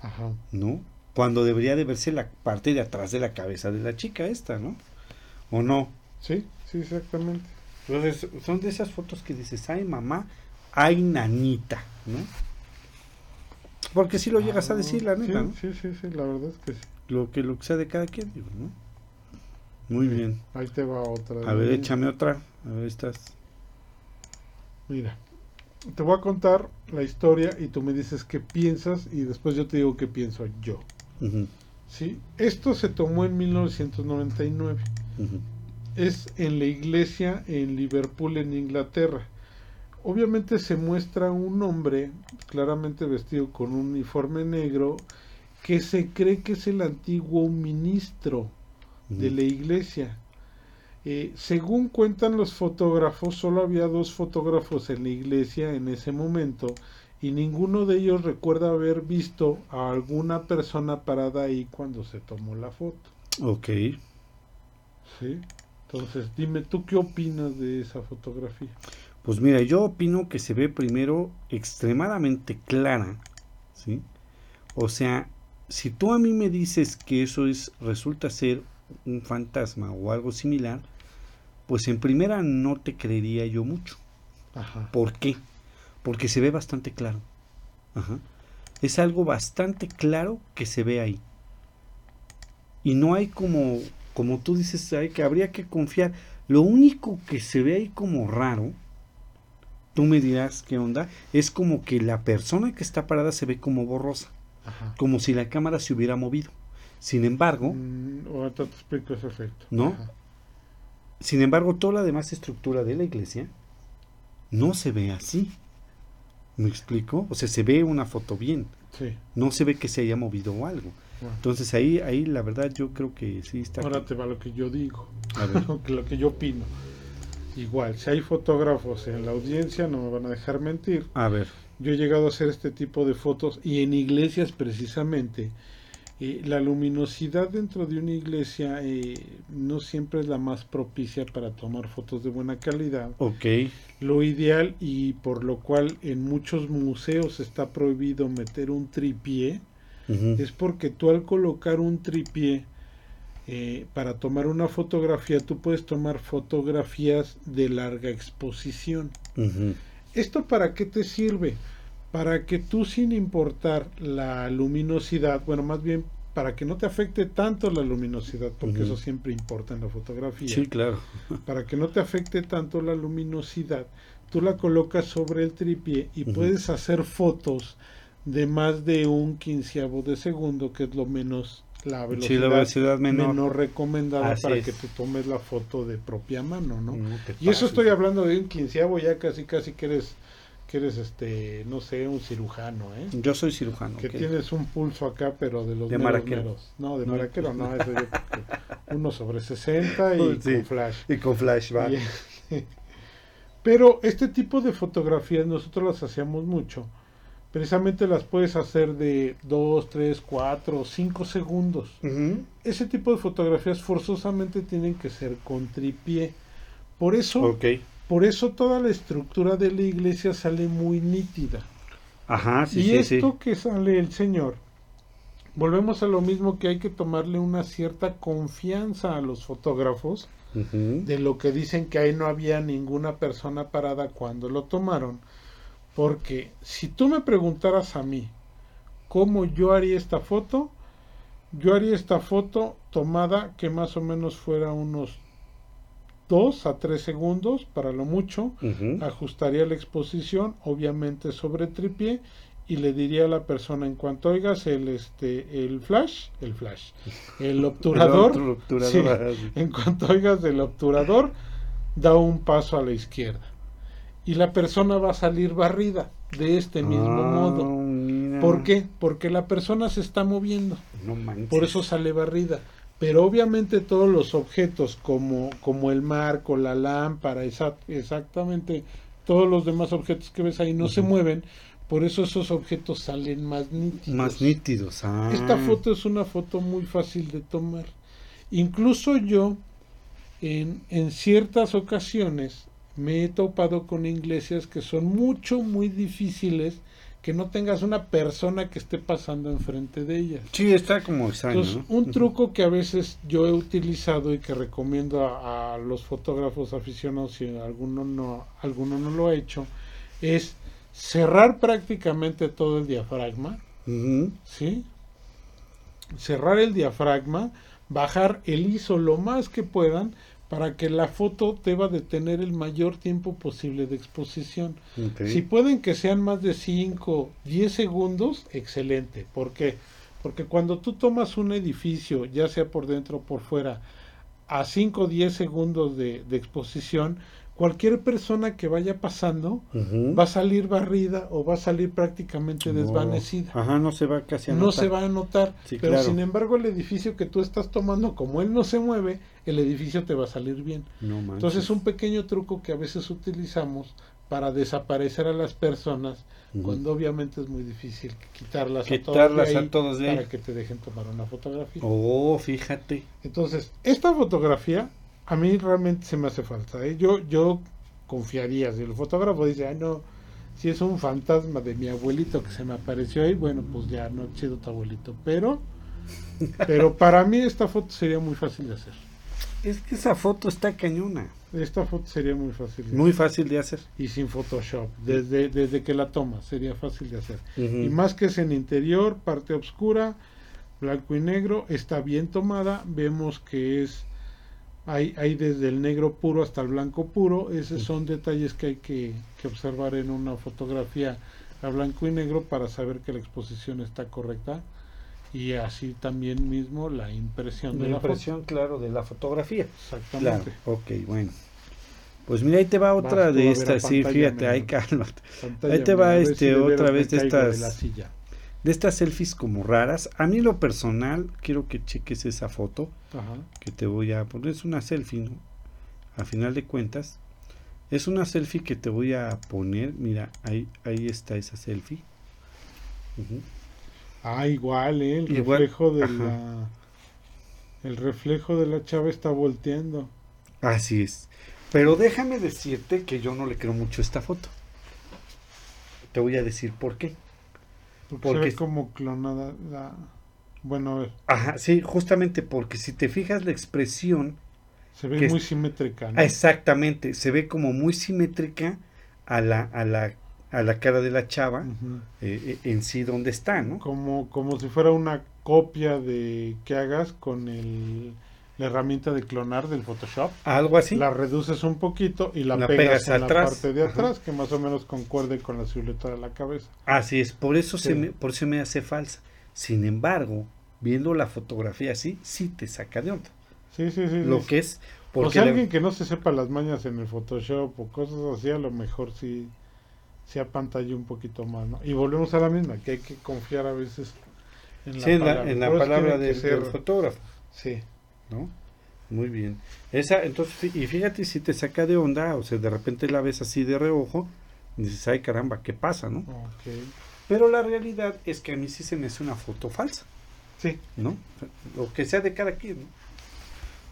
Ajá. ¿no? cuando debería de verse la parte de atrás de la cabeza de la chica esta, ¿no? ¿O no? Sí, sí, exactamente. Entonces, son de esas fotos que dices, ay mamá, ay nanita, ¿no? Porque si lo llegas a decir, la neta, sí, Sí, sí, sí, la verdad es que sí. Lo que, lo que sea de cada quien, digo, ¿no? Muy bien. Ahí te va otra. A ver, échame otra. A ver, estás. Mira te voy a contar la historia y tú me dices qué piensas y después yo te digo qué pienso yo. ¿Sí? Esto se tomó en 1999. Es en la iglesia en Liverpool, en Inglaterra. Obviamente se muestra un hombre claramente vestido con un uniforme negro que se cree que es el antiguo ministro de la iglesia. Eh, según cuentan los fotógrafos, solo había dos fotógrafos en la iglesia en ese momento y ninguno de ellos recuerda haber visto a alguna persona parada ahí cuando se tomó la foto. Ok. Sí. Entonces, dime, ¿tú qué opinas de esa fotografía? Pues mira, yo opino que se ve primero extremadamente clara, ¿sí? O sea, si tú a mí me dices que eso es resulta ser un fantasma o algo similar, pues en primera no te creería yo mucho. Ajá. ¿Por qué? Porque se ve bastante claro. Ajá. Es algo bastante claro que se ve ahí. Y no hay como, como tú dices, hay que habría que confiar. Lo único que se ve ahí como raro, tú me dirás qué onda, es como que la persona que está parada se ve como borrosa. Ajá. Como si la cámara se hubiera movido. Sin embargo, mm, ahorita te explico ese efecto. ¿No? Sin embargo, toda la demás estructura de la iglesia no se ve así. ¿Me explico? O sea, se ve una foto bien. Sí. No se ve que se haya movido algo. Entonces ahí, ahí la verdad yo creo que sí está. Ahora te va lo que yo digo, a ver. lo que yo opino. Igual, si hay fotógrafos en la audiencia, no me van a dejar mentir. A ver. Yo he llegado a hacer este tipo de fotos y en iglesias precisamente la luminosidad dentro de una iglesia eh, no siempre es la más propicia para tomar fotos de buena calidad. Ok. Lo ideal y por lo cual en muchos museos está prohibido meter un tripié es porque tú al colocar un tripié eh, para tomar una fotografía tú puedes tomar fotografías de larga exposición. ¿Esto para qué te sirve? para que tú sin importar la luminosidad, bueno, más bien para que no te afecte tanto la luminosidad, porque eso siempre importa en la fotografía. Sí, claro. para que no te afecte tanto la luminosidad, tú la colocas sobre el tripié y puedes hacer fotos de más de un quinceavo de segundo, que es lo menos la velocidad, Sí, la velocidad menor. menor recomendada Así para es. que tú tomes la foto de propia mano, ¿no? No te Y eso estoy hablando de un quinceavo ya casi casi que eres que eres este, no sé, un cirujano, ¿eh? Yo soy cirujano. Que tienes un pulso acá, pero de los De meros. No, de No. maraquero no, eso yo uno sobre 60 y Sí. con flash. Y con flashback. Y- Pero este tipo de fotografías nosotros las hacíamos mucho. Precisamente las puedes hacer de 2, 3, 4, 5 segundos. Ese tipo de fotografías forzosamente tienen que ser con tripié. Por eso, Ok. por eso toda la estructura de la iglesia sale muy nítida. Ajá, sí, y sí, esto sí. que sale el Señor, volvemos a lo mismo que hay que tomarle una cierta confianza a los fotógrafos de lo que dicen que ahí no había ninguna persona parada cuando lo tomaron. Porque si tú me preguntaras a mí cómo yo haría esta foto, yo haría esta foto tomada que más o menos fuera unos 2 a 3 segundos para lo mucho. Ajustaría la exposición, obviamente sobre tripié, y le diría a la persona en cuanto oigas el este el flash, el flash, el obturador, El obturador, sí. en cuanto oigas el obturador, da un paso a la izquierda. Y la persona va a salir barrida de este mismo Ah, modo. mira. ¿Por qué? Porque la persona se está moviendo. No. Por eso sale barrida. Pero obviamente todos los objetos como, como el marco, la lámpara, esa- exactamente todos los demás objetos que ves ahí no se mueven. Por eso esos objetos salen más nítidos. Más nítidos. Ah. Esta foto es una foto muy fácil de tomar. Incluso yo, en, en ciertas ocasiones, me he topado con iglesias que son mucho, muy difíciles que no tengas una persona que esté pasando enfrente de ellas. Sí, está como extraño. Entonces, ¿no? un truco que a veces yo he utilizado y que recomiendo a, a los fotógrafos aficionados, si alguno no, alguno no lo ha hecho, es cerrar prácticamente todo el diafragma. ¿sí? Cerrar el diafragma, bajar el ISO lo más que puedan para que la foto deba de tener el mayor tiempo posible de exposición. Si pueden que sean más de 5, 10 segundos, excelente. ¿Por qué? Porque cuando tú tomas un edificio, ya sea por dentro o por fuera, a 5 o 10 segundos de, de exposición, cualquier persona que vaya pasando va a salir barrida o va a salir prácticamente No. desvanecida. Ajá, no se va casi a No notar. se va a notar, Sí, pero claro. sin embargo el edificio que tú estás tomando, como él no se mueve, el edificio te va a salir bien. No. Entonces un pequeño truco que a veces utilizamos para desaparecer a las personas, cuando obviamente es muy difícil quitarlas, Quitarlas a a todos de ahí. para que te dejen tomar una fotografía. Oh, fíjate. Entonces, esta fotografía a mí realmente se me hace falta. ¿eh? Yo, yo confiaría, si el fotógrafo dice, ah, no, si es un fantasma de mi abuelito que se me apareció ahí, bueno, pues ya no chido tu abuelito. Pero, pero para mí esta foto sería muy fácil de hacer. Es que esa foto está cañona. Esta foto sería muy fácil de Muy fácil de hacer. y sin Photoshop, desde, desde que la tomas, sería fácil de hacer. Y más que es en interior, parte oscura, blanco y negro, está bien tomada, vemos que es, hay, hay desde el negro puro hasta el blanco puro, esos son detalles que hay que, que observar en una fotografía a blanco y negro para saber que la exposición está correcta y así también mismo la impresión de La la impresión, claro, de la fotografía. Claro, Exactamente. ok, bueno. Pues mira, ahí te va otra de estas, sí, fíjate, ahí cálmate. Ahí te va, este, otra vez de caigo de estas- la silla. De estas selfies como raras, a mí lo personal, quiero que cheques esa foto Ajá. que te voy a poner. Es una selfie, ¿no? A final de cuentas, es una selfie que te voy a poner. Mira, ahí, ahí está esa selfie. Ujú. Ah, igual, ¿eh? El Igual, reflejo de ajá. la... El reflejo de la chava está volteando. Así es. Pero déjame decirte que yo no le creo mucho a esta foto. Te voy a decir por qué. Porque, Porque se ve como clonada la... Bueno, a ver, Ajá, sí, justamente porque si te fijas la expresión, se ve es- muy simétrica, ¿no? exactamente, se ve como muy simétrica a la, a la, a la cara de la chava eh, eh, en sí donde está, ¿no? Como, como si fuera una copia de que hagas con el, la herramienta de clonar del Photoshop. Algo así. La reduces un poquito y la, La pegas, pegas en atrás. la parte de Ajá. atrás, que más o menos concuerde con la silueta de la cabeza. Así es, por eso, Sí. se me, por eso me hace falsa. Sin embargo, viendo la fotografía así, sí te saca de onda. Sí, sí, sí. Lo sí. que es... O Porque sea, la- alguien que no se sepa las mañas en el Photoshop o cosas así, a lo mejor sí, sí apantalla un poquito más, ¿no? Y volvemos a la misma, que hay que confiar a veces en la sí, en la, palabra. en la Por eso palabra del, ser- del fotógrafo, Sí, ¿no? Muy bien. Esa, entonces, y fíjate si te saca de onda, o sea, de repente la ves así de reojo, y dices, ay caramba, ¿qué pasa, no? Pero la realidad es que a mí sí se me hace una foto falsa, Sí, ¿no? Lo que sea de cada quien, ¿no?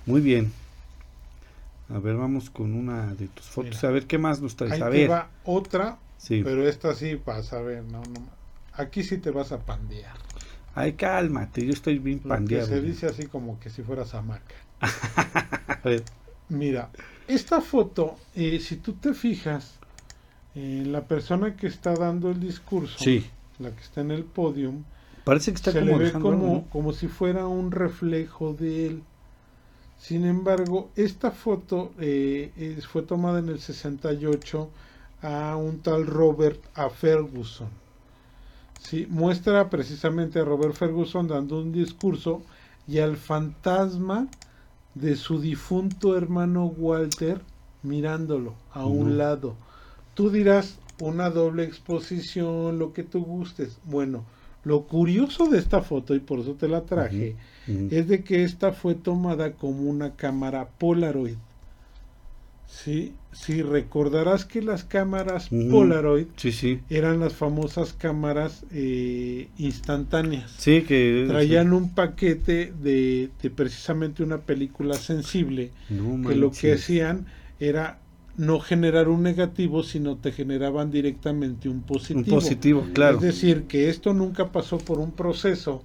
Muy bien. A ver, vamos con una de tus fotos. Mira. a ver qué más nos traes. ahí a te ver. va otra, Sí. pero esta sí vas a ver, no, no. Aquí sí te vas a pandear. Ay, cálmate, yo estoy bien pandeado. se dice así como que si fueras hamaca. Mira, esta foto, eh, si tú te fijas, eh, la persona que está dando el discurso, Sí, la que está en el podium, parece que está se como le ve como, algo, ¿no? como si fuera un reflejo de él. Sin embargo, esta foto eh, fue tomada en el 68 a un tal Robert A. Ferguson. Sí, muestra precisamente a Robert Ferguson dando un discurso y al fantasma de su difunto hermano Walter mirándolo a un lado. Tú dirás una doble exposición, lo que tú gustes. Bueno, lo curioso de esta foto, y por eso te la traje, es de que esta fue tomada como una cámara Polaroid. Sí, sí, recordarás que las cámaras. Polaroid Sí, sí. eran las famosas cámaras eh, instantáneas. Sí, que. Traían un paquete de, de precisamente una película sensible, No que lo que hacían era no generar un negativo, sino te generaban directamente un positivo. Un positivo, claro. Es decir, que esto nunca pasó por un proceso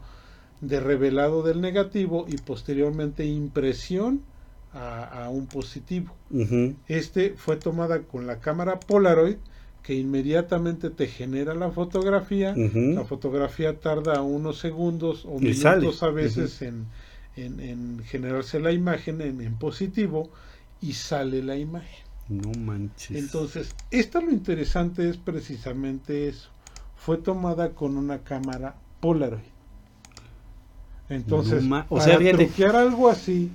de revelado del negativo y posteriormente impresión a, a un positivo. Este fue tomada con la cámara Polaroid que inmediatamente te genera la fotografía. La fotografía tarda unos segundos o Y minutos sale. a veces en, en- en generarse la imagen en, en positivo y sale la imagen. No manches. Entonces, esta lo interesante es precisamente eso. Fue tomada con una cámara Polaroid. Entonces, No ma- o para sea, truquear algo así,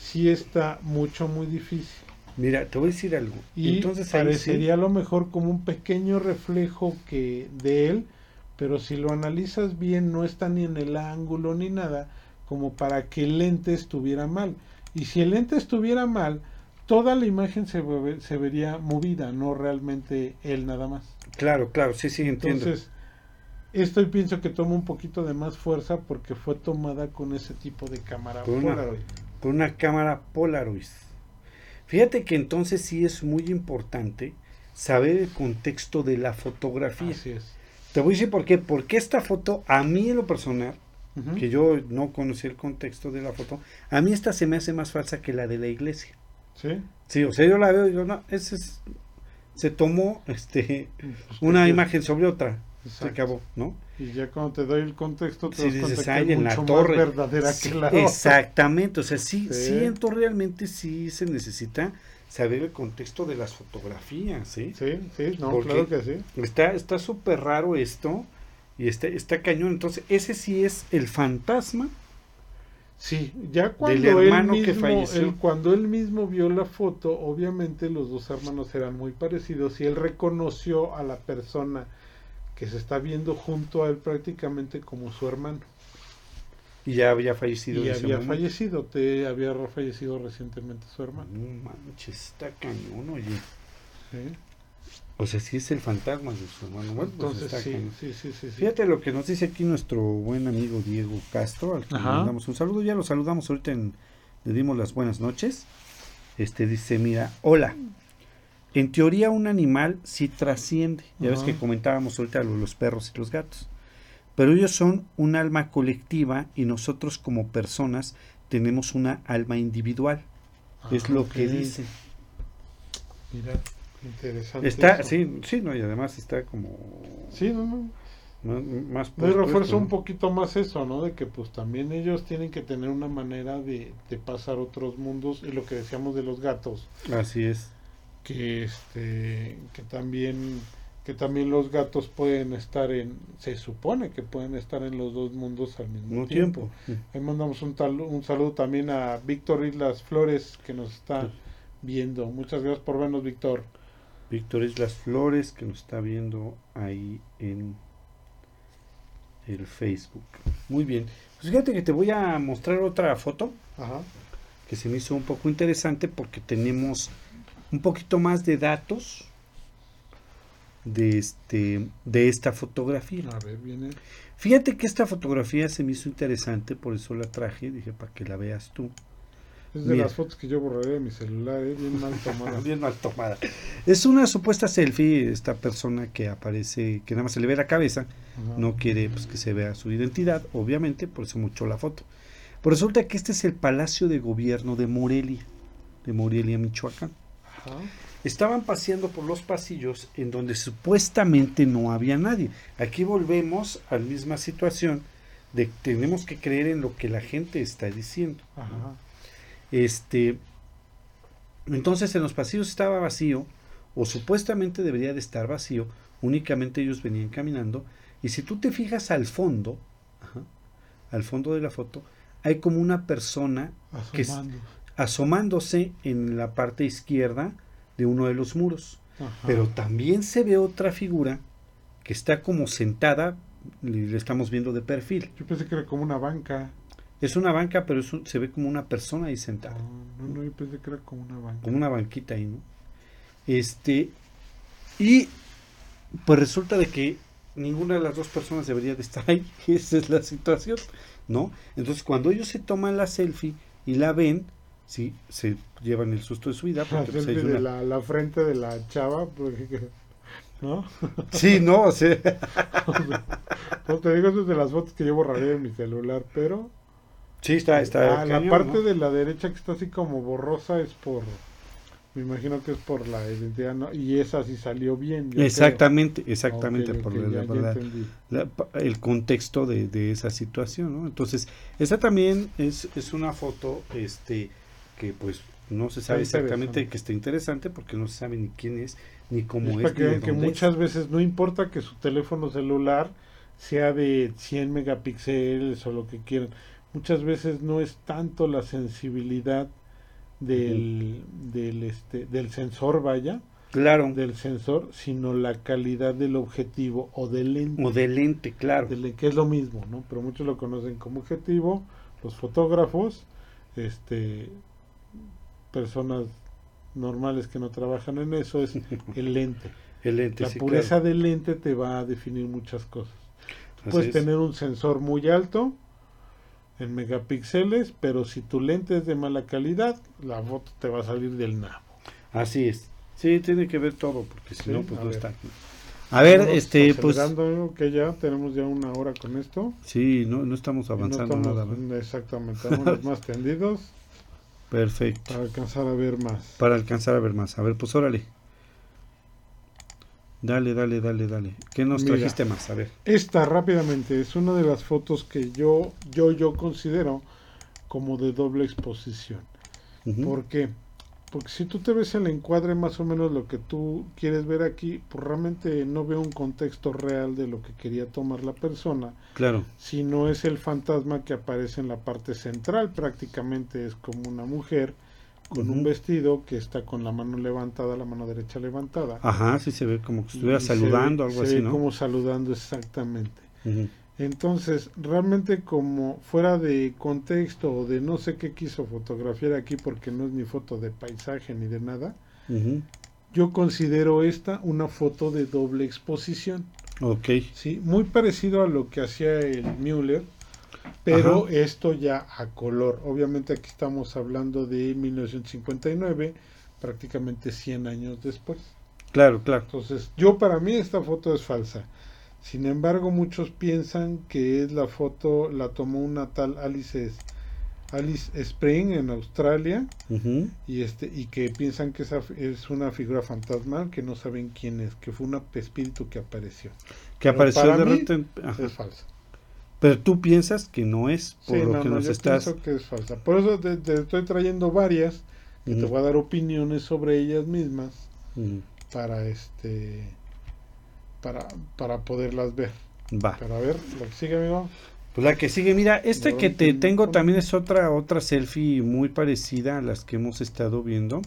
sí está mucho, muy difícil. Mira, te voy a decir algo. Y Entonces sí- parecería a lo mejor como un pequeño reflejo que de él, pero si lo analizas bien, no está ni en el ángulo ni nada, como para que el lente estuviera mal. Y si el lente estuviera mal, toda la imagen se, ve- se vería movida, no realmente él nada más. Claro, claro, sí, sí, entiendo. Entonces, esto yo pienso que toma un poquito de más fuerza porque fue tomada con ese tipo de cámara una-. Con una cámara Polaroid. Fíjate que entonces sí es muy importante saber el contexto de la fotografía. Así es. Te voy a decir por qué. Porque esta foto, a mí en lo personal, que yo no conocí el contexto de la foto, a mí esta se me hace más falsa que la de la iglesia. ¿Sí? Sí, o sea, yo la veo y digo, no, ese es, se tomó este Pues, una imagen sobre otra. Se acabó, ¿no? Y ya cuando te doy el contexto, te Si das dices, cuenta "Ay, que es en la mucho torre". más verdadera Sí, que la otra. exactamente, o sea, sí, Sí. siento realmente sí se necesita saber el contexto de las fotografías, ¿sí? Sí, sí, no, Porque- claro que sí. Está está súper raro esto y está está cañón, entonces ese sí es el fantasma. Sí, ya cuando Del él hermano que mismo, falleció. él- cuando él mismo vio la foto, obviamente los dos hermanos eran muy parecidos y él reconoció a la persona que se está viendo junto a él prácticamente como su hermano. Y ya había fallecido Y había momento. fallecido, te había fallecido recientemente su hermano. No manches, está cañón, oye. ¿sí? O sea, sí es el fantasma de su hermano. Bueno, pues Entonces está sí, sí, sí, sí. Fíjate lo que nos dice aquí nuestro buen amigo Diego Castro, al que le mandamos un saludo. Ya lo saludamos ahorita, en- le dimos las buenas noches. Este dice, mira, hola. En teoría un animal sí trasciende. Ya ves que comentábamos ahorita lo de los perros y los gatos. Pero ellos son un alma colectiva y nosotros como personas tenemos una alma individual. es Ah, lo ok. que dice. Mira, interesante. Está, eso. sí, sí, no, y además está como Sí, no, no. más, más No, y refuerza un ¿no? poquito más eso, ¿no? De que pues también ellos tienen que tener una manera de, de pasar otros mundos y lo que decíamos de los gatos, Así es. Que este que también que también los gatos pueden estar en, se supone que pueden estar en los dos mundos al mismo No tiempo. tiempo. Ahí mandamos un, tal, un saludo también a Víctor Islas Flores que nos está Sí. viendo. Muchas gracias por vernos, Víctor. Víctor Islas Flores, que nos está viendo ahí en el Facebook. Muy bien. Pues fíjate que te voy a mostrar otra foto Ajá. que se me hizo un poco interesante porque tenemos un poquito más de datos de este de esta fotografía. A ver, viene. Fíjate que esta fotografía se me hizo interesante, por eso la traje, dije para que la veas tú. Es de Mira. las fotos que yo borraré de mi celular, ¿eh? bien mal tomada. Bien mal tomada. Es una supuesta selfie, esta persona que aparece, que nada más se le ve la cabeza, Ajá. no quiere pues, que se vea su identidad, obviamente, por eso mucho la foto. Pues resulta que este es el Palacio de Gobierno de Morelia, de Morelia, Michoacán. Ajá. Estaban paseando por los pasillos en donde supuestamente no había nadie. Aquí volvemos a la misma situación de que tenemos que creer en lo que la gente está diciendo. Ajá. Este, entonces en los pasillos estaba vacío, o supuestamente debería de estar vacío, únicamente ellos venían caminando, y si tú te fijas al fondo, ajá, al fondo de la foto, hay como una persona que es- Asomando. Asomándose en la parte izquierda de uno de los muros. Ajá. Pero también se ve otra figura que está como sentada, le le estamos viendo de perfil. Yo pensé que era como una banca. Es una banca, pero un- se ve como una persona ahí sentada. No, no, no, yo pensé que era como una banca. como una banquita ahí, ¿no? Este, y pues resulta de que ninguna de las dos personas debería de estar ahí, esa es la situación, ¿no? Entonces cuando ellos se toman la selfie y la ven, sí, se llevan el susto de su vida, La porque pues, de una- la, la frente de la chava, porque, ¿no? Sí, no, o sea, No te digo, eso es de las fotos que yo borraré de mi celular, pero sí, está, está Ah, la parte ¿no? de la derecha que está así como borrosa es por, me imagino que es por la identidad, ¿no? Y esa sí salió bien. creo. Exactamente, exactamente, por ok, la, ya- ya la- el contexto de, de esa situación, ¿no? Entonces, esta también es, es una foto, este, que pues no se sabe exactamente que está interesante porque no se sabe ni quién es, ni Es cómo para es, que de vean que es. muchas veces no importa que su teléfono celular sea de 100 megapíxeles o lo que quieran. Muchas veces no es tanto la sensibilidad del, del, este, del sensor, vaya, Claro, del sensor, sino la calidad del objetivo o del lente. o de lente, claro. del- que es lo mismo, ¿no? Pero muchos lo conocen como objetivo, los fotógrafos, este, personas normales que no trabajan en eso, es el lente. El lente, La sí, pureza claro. del lente te va a definir muchas cosas. Así Puedes es. tener un sensor muy alto en megapíxeles, pero si tu lente es de mala calidad, la foto te va a salir del nabo. Así es. Sí, tiene que ver todo, porque si Sí, no, pues no ver. está. A ver, este, pues, que ya tenemos ya una hora con esto. sí, no, no estamos no avanzando estamos- nada. Exactamente, estamos más tendidos Perfecto. para alcanzar a ver más. Para alcanzar a ver más. A ver, pues órale. Dale, dale, dale, dale. ¿Qué nos Mira. trajiste más? A ver. Esta rápidamente es una de las fotos que yo yo yo considero como de doble exposición. ¿Por qué? Porque si tú te ves el encuadre más o menos lo que tú quieres ver aquí, pues realmente no veo un contexto real de lo que quería tomar la persona, Claro. sino es el fantasma que aparece en la parte central, prácticamente es como una mujer con un vestido que está con la mano levantada, la mano derecha levantada. Ajá, sí se ve como que estuviera y se saludando, ve- algo se así, ve ¿no? como saludando exactamente. Ujú. Entonces, realmente como fuera de contexto o de no sé qué quiso fotografiar aquí porque no es ni foto de paisaje ni de nada, yo considero esta una foto de doble exposición. Ok. ¿sí? Muy parecido a lo que hacía el Müller, pero Ajá. esto ya a color. Obviamente aquí estamos hablando de 1959, prácticamente 100 años después. Claro, claro. Entonces, yo para mí esta foto es falsa. Sin embargo, muchos piensan que es la foto, la tomó una tal Alice, Alice Spring en Australia y este y que piensan que esa es una figura fantasmal que no saben quién es, que fue un espíritu que apareció. Que apareció de repente. Es falsa. Pero tú piensas que no es por Sí, lo no, que no, nos yo estás. pienso que es falsa. Por eso te, te estoy trayendo varias que te Ujú. voy a dar opiniones sobre ellas mismas para este para, para poderlas ver. Va. Pero a ver, lo que sigue, amigo. Pues la que sigue, mira, esta que te tengo también es otra, otra selfie muy parecida a las que hemos estado viendo.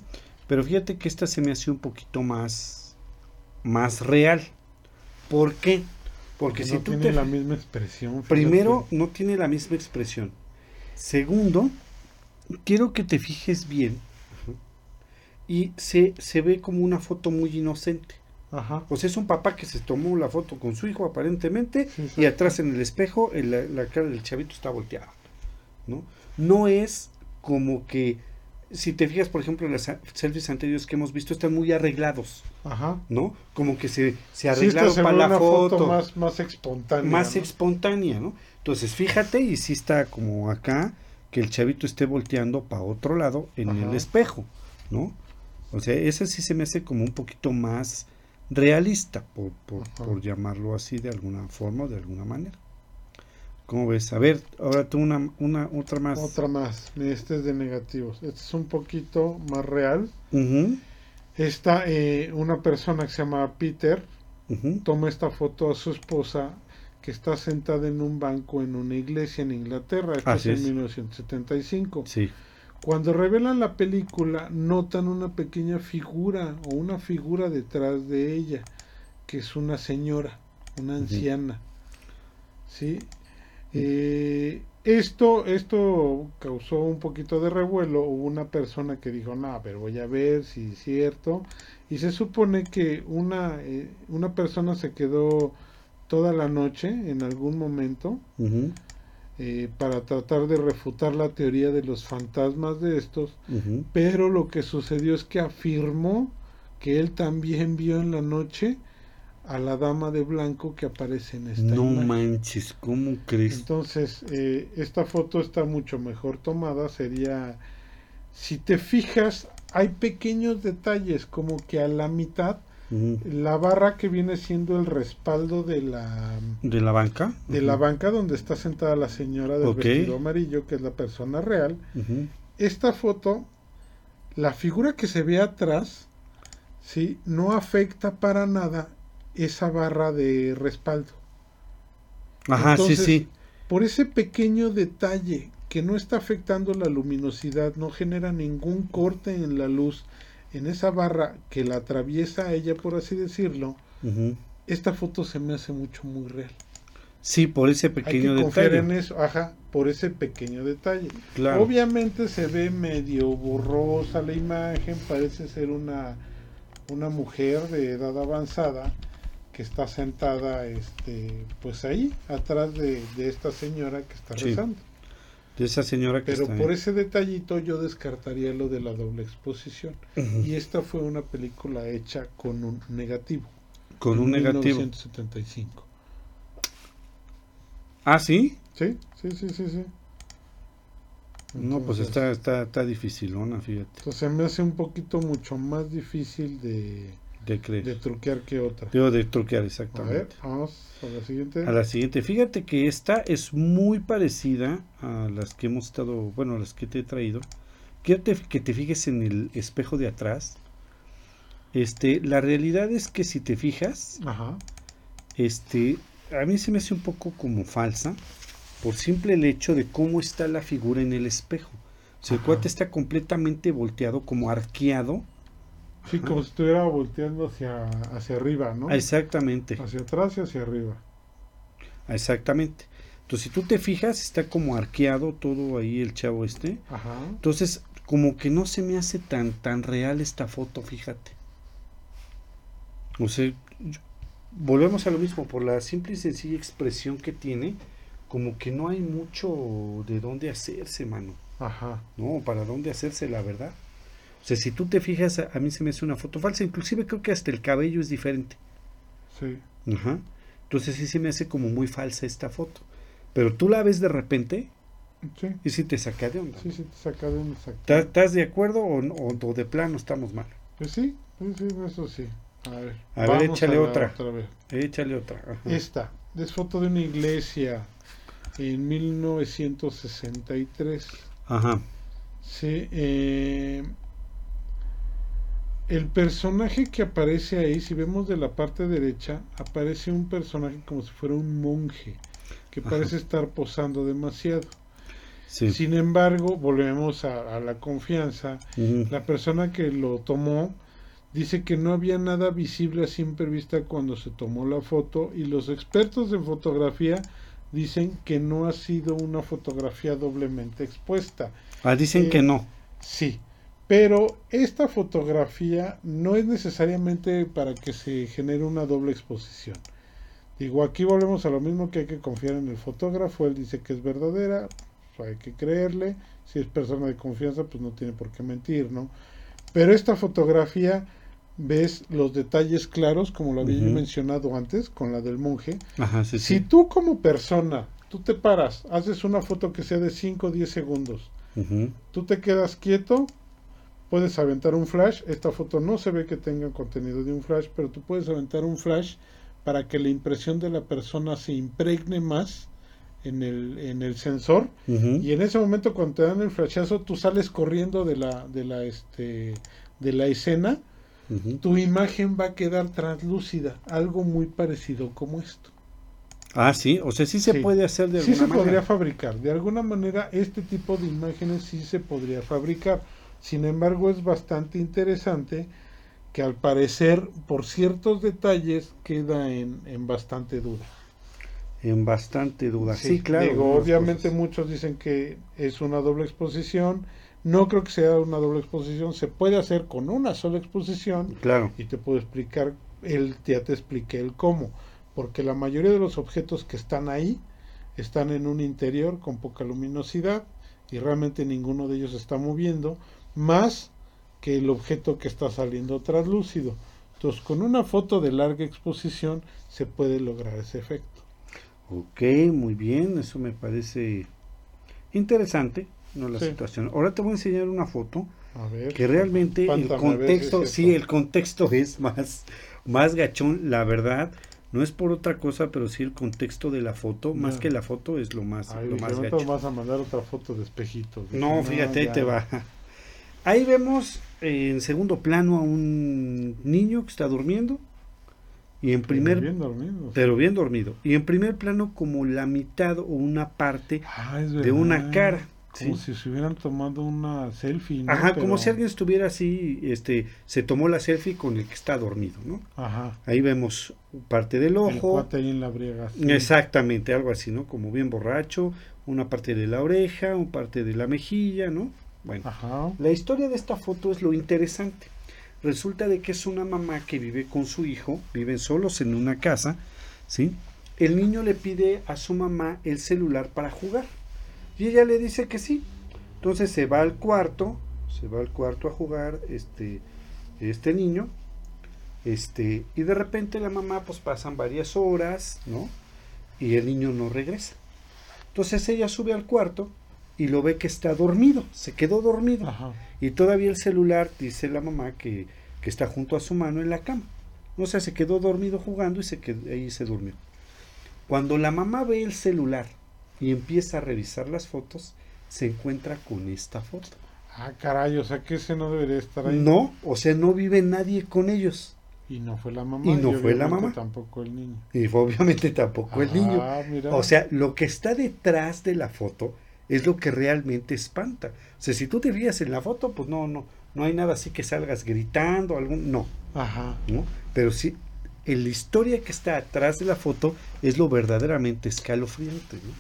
Pero fíjate que esta se me hace un poquito más, más real. ¿Por qué? Porque si no tú tiene te la misma expresión. fíjate. Primero, no tiene la misma expresión. Segundo, quiero que te fijes bien. Y se, se ve como una foto muy inocente. Ajá. O sea, es un papá que se tomó la foto con su hijo aparentemente Sí, y atrás en el espejo el- la, la cara del chavito está volteada. ¿no? no es como que, si te fijas, por ejemplo, en las selfies anteriores que hemos visto, están muy arreglados. Ajá. ¿no? Como que se, se Sí, arreglaron se para la una foto. más, más espontánea. más ¿no? espontánea, ¿no? Entonces, fíjate, y sí está como acá, que el chavito esté volteando para otro lado en Ajá. el espejo, ¿no? O sea, ese sí se me hace como un poquito más realista, por, por, por llamarlo así de alguna forma o de alguna manera. ¿Cómo ves? A ver, ahora tú una, una otra más. Otra más. Este es de negativos. Este es un poquito más real. Ujú, Esta, eh, una persona que se llama Peter toma esta foto a su esposa que está sentada en un banco en una iglesia en Inglaterra. Esto es en es. 1975. Sí. Cuando revelan la película, notan una pequeña figura o una figura detrás de ella, que es una señora, una anciana. ¿Sí? Eh, esto, esto causó un poquito de revuelo. Hubo una persona que dijo, no, pero voy a ver si es cierto. Y se supone que una, eh, una persona se quedó toda la noche en algún momento eh, para tratar de refutar la teoría de los fantasmas de estos, pero lo que sucedió es que afirmó que él también vio en la noche a la dama de blanco que aparece en esta No imagen. manches, ¿cómo crees? Entonces, eh, esta foto está mucho mejor tomada, sería, si te fijas, hay pequeños detalles, como que a la mitad, La barra que viene siendo el respaldo de la ¿De la banca? de la banca donde está sentada la señora del vestido amarillo, que es la persona real. Esta foto, la figura que se ve atrás, ¿sí? no afecta para nada esa barra de respaldo. Ajá, Entonces, sí, sí. Por ese pequeño detalle que no está afectando la luminosidad, no genera ningún corte en la luz en esa barra que la atraviesa a ella, por así decirlo, esta foto se me hace mucho muy real. Sí, por ese Hay pequeño que confiar detalle. en eso, ajá, por ese pequeño detalle. Claro. Obviamente se ve medio borrosa la imagen, parece ser una, una mujer de edad avanzada que está sentada este pues ahí, atrás de, de esta señora que está Sí, rezando. De esa señora que Pero está por ese detallito yo descartaría lo de la doble exposición. Y esta fue una película hecha con un negativo. Con un negativo. 1975. Ah, ¿sí? Sí, sí, sí, sí, sí. No, pues está, está, está dificilona, fíjate, Entonces me hace un poquito mucho más difícil de, de truquear que otra. Digo, de truquear, A ver, exactamente. vamos a la siguiente. A la siguiente, fíjate que esta es muy parecida a las que hemos estado, bueno, a las que te he traído. Quiero te- que te fijes en el espejo de atrás. Este, la realidad es que si te fijas, Ajá. este, a mí se me hace un poco como falsa, por simple el hecho de cómo está la figura en el espejo. O sea, el cuate está completamente volteado, como arqueado. Sí, como si estuviera volteando hacia, hacia arriba, ¿no? Exactamente, Hacia atrás y hacia arriba. exactamente. Entonces, si tú te fijas, está como arqueado todo ahí el chavo este. Ajá. Entonces, como que no se me hace tan, tan real esta foto, fíjate. O sea, yo- volvemos a lo mismo, por la simple y sencilla expresión que tiene, como que no hay mucho de dónde hacerse, mano. Ajá. No, para dónde hacerse, la verdad. O sea, si tú te fijas, a, a mí se me hace una foto falsa, inclusive creo que hasta el cabello es diferente. Sí. Ajá. Entonces sí se me hace como muy falsa esta foto. Pero tú la ves de repente Sí. y sí te saca de onda. Sí, sí, te saca de saco. ¿Estás- ¿Estás de acuerdo o, o de plano estamos mal? Pues sí, sí, sí, eso sí. A ver. A ver, échale la otra. vez. Échale otra. ajá. Esta es foto de una iglesia en 1963. Ajá. Sí, eh, el personaje que aparece ahí, si vemos de la parte derecha, aparece un personaje como si fuera un monje, que parece estar posando demasiado. Sin embargo, volvemos a, la confianza. La persona que lo tomó dice que no había nada visible a simple vista cuando se tomó la foto y los expertos en fotografía dicen que no ha sido una fotografía doblemente expuesta. Ah, dicen que eh, no. Sí, pero esta fotografía no es necesariamente para que se genere una doble exposición. Digo, aquí volvemos a lo mismo que hay que confiar en el fotógrafo, él dice que es verdadera, hay que creerle, si es persona de confianza, pues no tiene por qué mentir, ¿no? Pero esta fotografía ves los detalles claros, como lo había mencionado antes, con la del monje. si tú como persona, tú te paras, haces una foto que sea de 5 o 10 segundos, tú te quedas quieto, puedes aventar un flash, esta foto no se ve que tenga contenido de un flash, pero tú puedes aventar un flash para que la impresión de la persona se impregne más en el, en el sensor. Y en ese momento cuando te dan el flashazo tú sales corriendo de la de la este de la escena. Tu imagen va a quedar translúcida algo muy parecido como esto. Ah sí o sea sí se puede hacer de alguna sí se podría fabricar. De alguna manera este tipo de imágenes sí se podría fabricar sin embargo es bastante interesante que al parecer por ciertos detalles queda en, en bastante duda en bastante duda. Sí, claro. obviamente muchos dicen que es una doble exposición. No creo que sea una doble exposición. Se puede hacer con una sola exposición. Claro. Y te puedo explicar, el, ya te expliqué el cómo. Porque la mayoría de los objetos que están ahí están en un interior con poca luminosidad y realmente ninguno de ellos está moviendo más que el objeto que está saliendo translúcido. Entonces, con una foto de larga exposición se puede lograr ese efecto. Ok, muy bien, eso me parece interesante, ¿no? La situación. Ahora te voy a enseñar una foto que realmente el contexto, sí, el contexto es más, más gachón, la verdad. No es por otra cosa, pero sí el contexto de la foto, más que la foto es lo más, lo más gachón. vas a mandar otra foto de espejitos. No, fíjate, ahí te va. Ahí vemos en segundo plano a un niño que está durmiendo y en primer pero bien dormido, pero bien dormido. Y en primer plano como la mitad o una parte ah, de una cara como si se hubieran tomado una selfie ¿no? ajá como si alguien estuviera así este se tomó la selfie con el que está dormido no ajá. Ahí vemos parte del ojo. ahí en la briega, exactamente algo así no como bien borracho una parte de la oreja una parte de la mejilla no bueno ajá. la historia de esta foto es lo interesante Resulta de que es una mamá que vive con su hijo, viven solos en una casa, ¿sí? El niño le pide a su mamá el celular para jugar. Y ella le dice que sí. Entonces se va al cuarto, se va al cuarto a jugar este, este niño. Este, y de repente la mamá, pues pasan varias horas, ¿no? Y el niño no regresa. Entonces ella sube al cuarto y lo ve que está dormido, se quedó dormido. Y todavía el celular, dice la mamá, que, está junto a su mano en la cama. O sea, se quedó dormido jugando y se quedó, ahí se durmió. Cuando la mamá ve el celular y empieza a revisar las fotos, se encuentra con esta foto. Ah, caray, o sea que ese no debería estar ahí. No, o sea, no vive nadie con ellos. Y no fue la mamá. Y no fue la mamá. Tampoco el niño. Y obviamente tampoco el niño. Ah, o sea, lo que está detrás de la foto es lo que realmente espanta. O sea, si tú te fijas en la foto, pues no, no, no hay nada así que salgas gritando, algún, no. Ajá. ¿no? Pero sí, en la historia que está atrás de la foto es lo verdaderamente escalofriante, ¿no?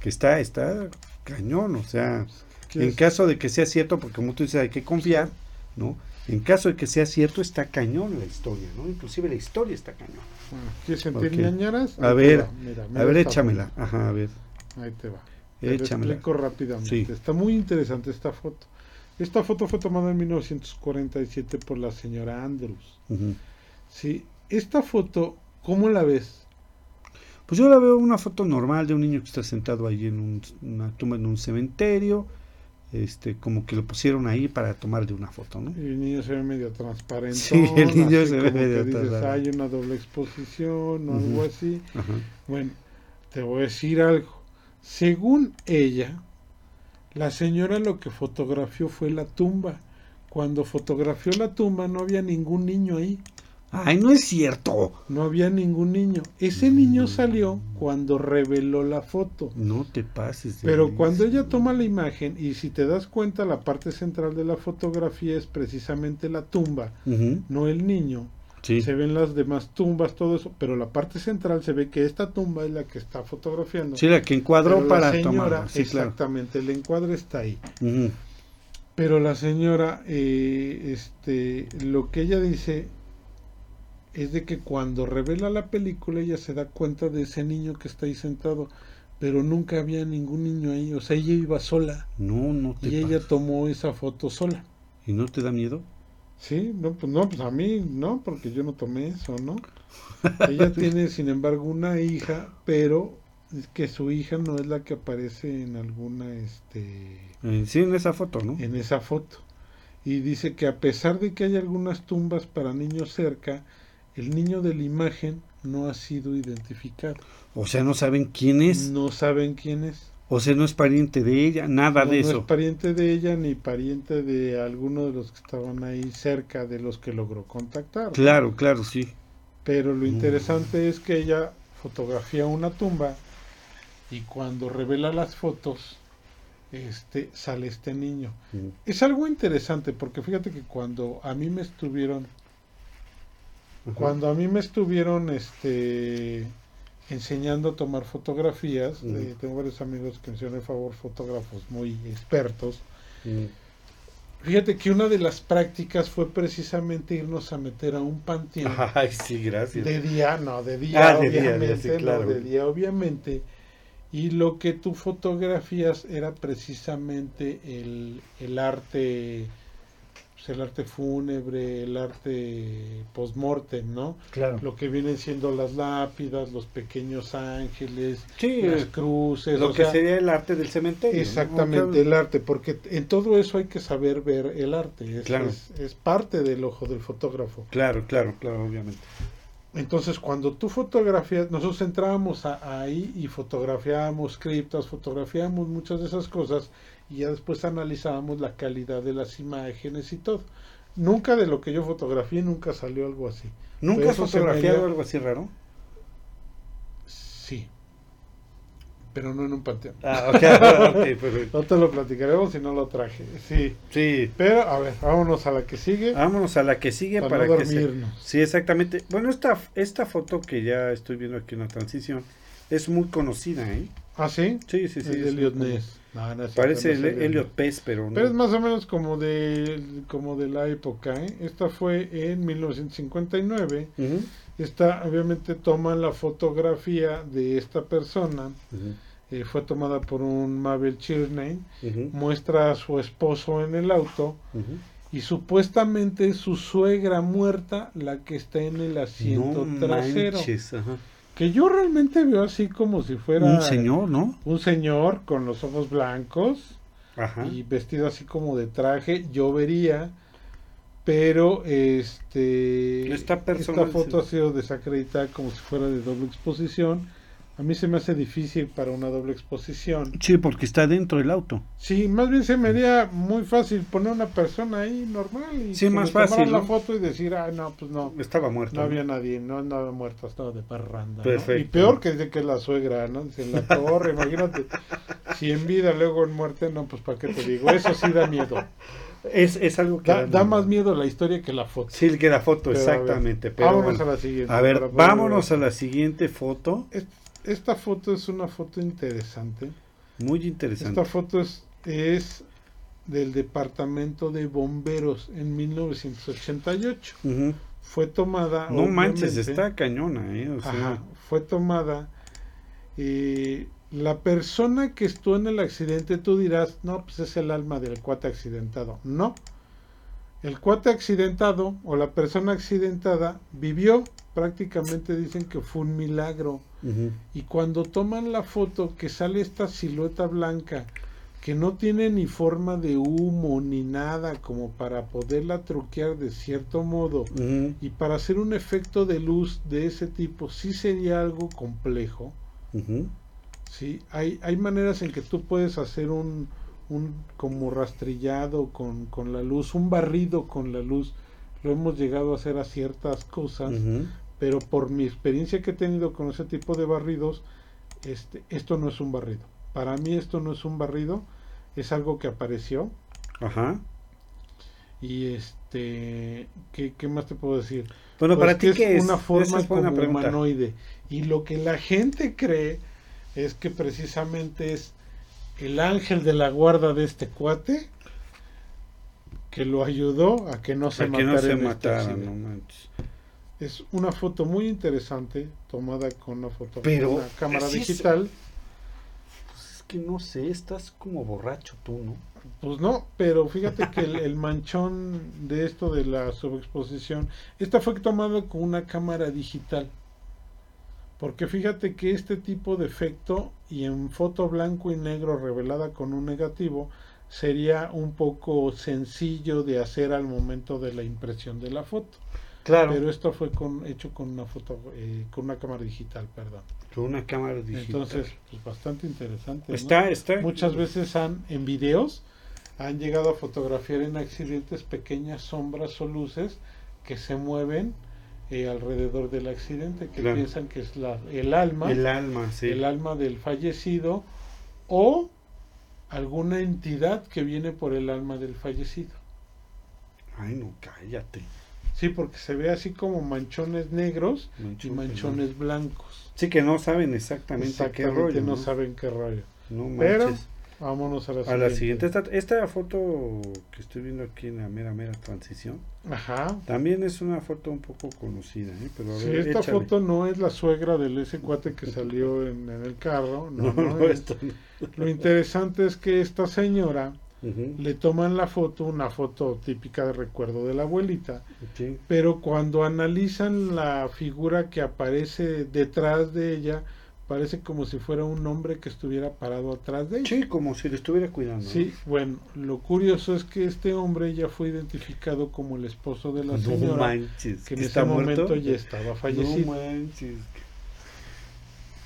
Que está, está cañón, o sea, en caso de que sea cierto, porque como tú dices, hay que confiar, ¿no? En caso de que sea cierto, está cañón la historia, ¿no? Inclusive la historia está cañón. ¿Quieres sentir ñañaras? A ver, a ver, échamela. Ajá, a ver. Ahí te va. Te explico rápidamente. Está muy interesante esta foto. Esta foto fue tomada en 1947 por la señora Andrews. Sí, esta foto, ¿cómo la ves? Pues yo la veo una foto normal de un niño que está sentado ahí en una tumba en un cementerio. Este, como que lo pusieron ahí para tomarle una foto, ¿no? Y el niño se ve medio transparente. Sí, el niño se ve medio transparente. Hay una doble exposición o algo así. Bueno, te voy a decir algo. Según ella, la señora lo que fotografió fue la tumba. cuando fotografió la tumba no había ningún niño ahí. Ay, no es cierto. No había ningún niño. Ese niño salió cuando reveló la foto. No te pases. de Pero cuando ella toma la imagen y si te das cuenta la parte central de la fotografía es precisamente la tumba, no el niño. Sí. Se ven las demás tumbas, todo eso, pero la parte central se ve que esta tumba es la que está fotografiando. Sí, la que encuadró para la señora. Sí, claro. exactamente, el encuadre está ahí. Pero la señora, eh, este, lo que ella dice es de que cuando revela la película ella se da cuenta de ese niño que está ahí sentado, pero nunca había ningún niño ahí, o sea, ella iba sola No, no te y ella tomó esa foto sola. ¿Y no te da miedo? Sí, no, pues no, pues a mí no, porque yo no tomé eso, ¿no? Ella tiene, sin embargo, una hija, pero es que su hija no es la que aparece en alguna, este, Eh, sí, en esa foto, ¿no? en esa foto. Y dice que a pesar de que hay algunas tumbas para niños cerca, el niño de la imagen no ha sido identificado. O sea, no saben quién es. No saben quién es. O sea, no es pariente de ella, nada No, de no eso. es pariente de ella ni pariente de alguno de los que estaban ahí cerca de los que logró contactar. ¿no? Claro, claro, sí. Pero lo Mm. interesante es que ella fotografía una tumba y cuando revela las fotos, este sale este niño. Mm. Es algo interesante porque fíjate que cuando a mí me estuvieron, Ajá. cuando a mí me estuvieron, este, enseñando a tomar fotografías, eh, tengo varios amigos que me hicieron el favor, fotógrafos muy expertos. Fíjate que una de las prácticas fue precisamente irnos a meter a un panteón. Ay, sí, gracias. De día, no, de día, Ah, de día, obviamente, no, claro. de día, obviamente. Y lo que tú fotografías era precisamente el, el arte, pues, el arte fúnebre, el arte post-mortem, ¿no? Claro. Lo que vienen siendo las lápidas, los pequeños ángeles, Sí, las cruces, lo o que sea, sería el arte del cementerio. ¿no? Exactamente, Claro. el arte, porque en todo eso hay que saber ver el arte, es, Claro. es- es parte del ojo del fotógrafo. Claro, claro, claro, obviamente. Entonces, cuando tú fotografías, nosotros entrábamos a- ahí y fotografiábamos criptas, fotografiábamos muchas de esas cosas y ya después analizábamos la calidad de las imágenes y todo. Nunca de lo que yo fotografié, nunca salió algo así. ¿Nunca has fotografiado dio- algo así raro? Sí, pero no en un panteón. Ah, ok, ok, perfecto. No te lo platicaremos si no lo traje. Sí, Sí. pero a ver, vámonos a la que sigue. Vámonos a la que sigue Para para, no que se... Sí, exactamente. Bueno, esta, esta foto que ya estoy viendo aquí en la transición es muy conocida, ¿eh? ¿Ah, sí? Sí, sí, sí. el de No, no Parece el Elliot. Pez, pero no. Pero es más o menos como de, como de la época. ¿eh? Esta fue en 1959. Ujú, Esta obviamente toma la fotografía de esta persona. eh, fue tomada por un Mabel Chirney. Muestra a su esposo en el auto. Y supuestamente es su suegra muerta la que está en el asiento No trasero. manches, ajá. Que yo realmente veo así como si fuera Un señor, ¿no? un señor con los ojos blancos. Ajá. y vestido así como de traje, yo vería, pero este Esta persona- esta foto ha sido desacreditada como si fuera de doble exposición. A mí se me hace difícil para una doble exposición. Sí, porque está dentro del auto. Sí, más bien se me haría muy fácil poner una persona ahí normal y Sí, más fácil, la ¿no? foto y decir, ah, no, pues no. Estaba muerto. No había nadie, no andaba muerto, estaba de parranda. ¿no? Perfecto. Y peor que dice que la suegra, ¿no? Dice la torre, imagínate. Si en vida, luego en muerte, no, pues para qué te digo. Eso sí da miedo. Es, es algo que... Da, da más miedo la historia que la foto. Sí, que la foto, Pero, a ver, exactamente. pero vámonos bueno. a la siguiente. A ver, vámonos a la siguiente foto. Es- Esta foto es una foto interesante. Muy interesante. Esta foto es, es del Departamento de Bomberos en 1988. Ujú. Fue tomada. No manches, está cañona, ¿eh? O sea, Ajá, fue tomada. Y la persona que estuvo en el accidente, tú dirás, no, pues es el alma del cuate accidentado. No. El cuate accidentado o la persona accidentada vivió, prácticamente dicen que fue un milagro. Y cuando toman la foto que sale esta silueta blanca, que no tiene ni forma de humo ni nada como para poderla truquear de cierto modo, y para hacer un efecto de luz de ese tipo sí sería algo complejo. ¿sí? Hay, hay maneras en que tú puedes hacer un, un como rastrillado con, con la luz, un barrido con la luz. Lo hemos llegado a hacer a ciertas cosas. Pero por mi experiencia que he tenido con ese tipo de barridos, este, esto no es un barrido. Para mí esto no es un barrido, es algo que apareció Ajá. y este, ¿qué, qué más te puedo decir? Bueno, Pues para ti, que ¿qué es? una forma es como humanoide. Y lo que la gente cree es que precisamente es el ángel de la guarda de este cuate que lo ayudó a que no se Para que matara no se este accidente. no manches. Es una foto muy interesante tomada con una foto Pero, una cámara sí es- digital. Pues es que no sé, estás como borracho tú, ¿no? Pues no, pero fíjate que el, el manchón de esto de la subexposición, esta fue tomada con una cámara digital. Porque fíjate que este tipo de efecto y en foto blanco y negro revelada con un negativo sería un poco sencillo de hacer al momento de la impresión de la foto. Claro. Pero esto fue con, hecho con una foto, eh, con una cámara digital, perdón. Con una cámara digital. Entonces, pues bastante interesante. ¿no? está, está. Muchas veces han, en videos, han llegado a fotografiar en accidentes pequeñas sombras o luces que se mueven eh, alrededor del accidente, que Claro. piensan que es la, el alma, El el, alma, sí. alma del fallecido o alguna entidad que viene por el alma del fallecido. Ay, no, cállate. Sí, porque se ve así como manchones negros y manchones blancos. Sí, que no saben exactamente, qué Exactamente, rollo. no ¿no? saben qué rollo. No Pero manches. vámonos a la A la siguiente. Esta, esta foto que estoy viendo aquí en la mera, mera transición, Ajá. también es una foto un poco conocida, ¿eh? Pero a Sí, ver, esta échale. foto no es la suegra del ese cuate que salió en, en el carro. No, No, no es. esto no. Lo interesante es que esta señora Le toman la foto, una foto típica de recuerdo de la abuelita, pero cuando analizan la figura que aparece detrás de ella, parece como si fuera un hombre que estuviera parado atrás de ella. Sí, como si le estuviera cuidando. Sí, bueno, lo curioso es que este hombre ya fue identificado como el esposo de la No señora, manches. que en ¿que ese momento muerto? ya estaba fallecido. No manches.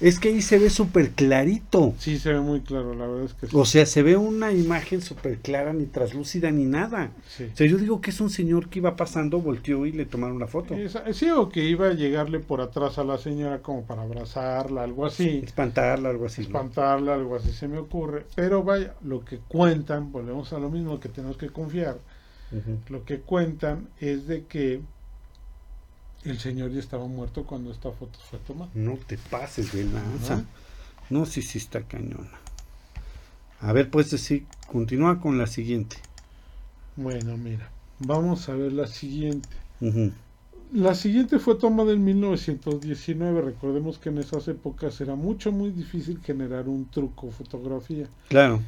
Es que ahí se ve súper clarito. Sí, se ve muy claro, la verdad es que sí. O sea, se ve una imagen súper clara, ni traslúcida, ni nada. Sí. O sea, yo digo que es un señor que iba pasando, volteó y le tomaron la foto. Sí, o que iba a llegarle por atrás a la señora como para abrazarla, algo así, Espantarla, algo así. ¿no? espantarla, algo así se me ocurre. Pero vaya, lo que cuentan, volvemos a lo mismo que tenemos que confiar, lo que cuentan es de que el señor ya estaba muerto cuando esta foto fue tomada. No te pases de lanza. Ajá. No, sí, sí está cañona. A ver, pues decir, continúa con la siguiente. Bueno, mira, vamos a ver la siguiente. La siguiente fue tomada en 1919. Recordemos que en esas épocas era mucho, muy difícil generar un truco fotografía. Claro.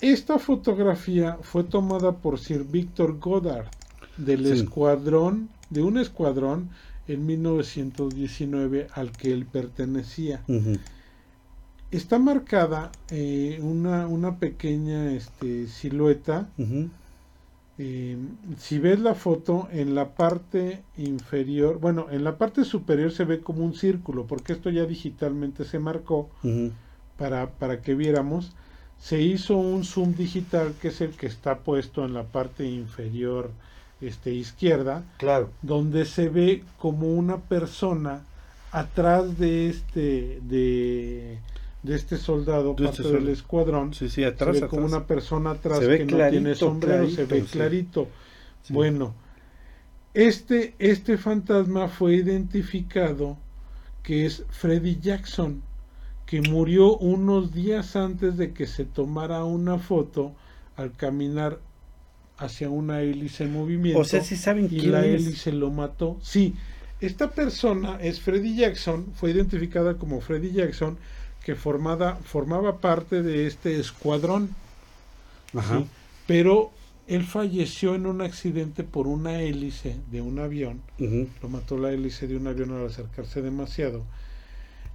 Esta fotografía fue tomada por Sir Victor Goddard del Sí. escuadrón, de un escuadrón en 1919 al que él pertenecía. Está marcada eh, una, una pequeña este, silueta. Eh, si ves la foto en la parte inferior, bueno, en la parte superior se ve como un círculo, porque esto ya digitalmente se marcó para, para que viéramos. Se hizo un zoom digital que es el que está puesto en la parte inferior este, izquierda, Claro. donde se ve como una persona atrás de este de, de este soldado, De parte este del escuadrón. Sí, sí, se atrás, ve atrás. como una persona atrás que no tiene clarito, sombrero, se ve clarito, sí. clarito. Sí. Bueno, este, este fantasma fue identificado que es Freddy Jackson, que murió unos días antes de que se tomara una foto al caminar hacia una hélice en movimiento O sea, sí saben y quién la es. hélice lo mató. Sí, esta persona es Freddy Jackson, fue identificada como Freddy Jackson, que formada, formaba parte de este escuadrón. Ajá. Sí, pero él falleció en un accidente por una hélice de un avión. Lo mató la hélice de un avión al acercarse demasiado.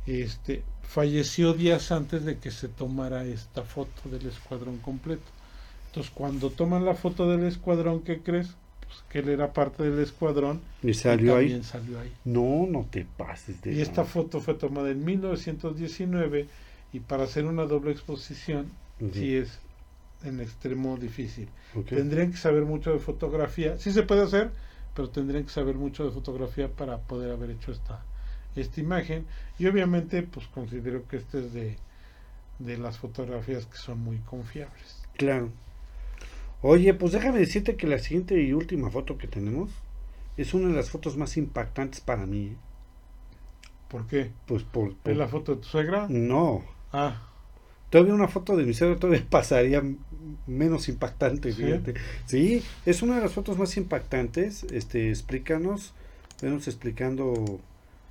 Este falleció días antes de que se tomara esta foto del escuadrón completo. Entonces, cuando toman la foto del escuadrón, ¿qué crees? Pues que él era parte del escuadrón Y salió también ahí. salió ahí. No, no te pases de Y esta foto fue tomada en 1919 y para hacer una doble exposición, sí es en extremo difícil. Tendrían que saber mucho de fotografía. Sí se puede hacer, pero tendrían que saber mucho de fotografía para poder haber hecho esta, esta imagen. Y obviamente, pues considero que este es de, de las fotografías que son muy confiables. Claro. Oye, pues déjame decirte que la siguiente y última foto que tenemos es una de las fotos más impactantes para mí. ¿eh? ¿Por qué? Pues por... por- ¿Es la foto de tu suegra? No. Ah, Todavía una foto de mi suegro todavía pasaría menos impactante, ¿Sí? fíjate. Sí, es una de las fotos más impactantes. Este, explícanos, venos explicando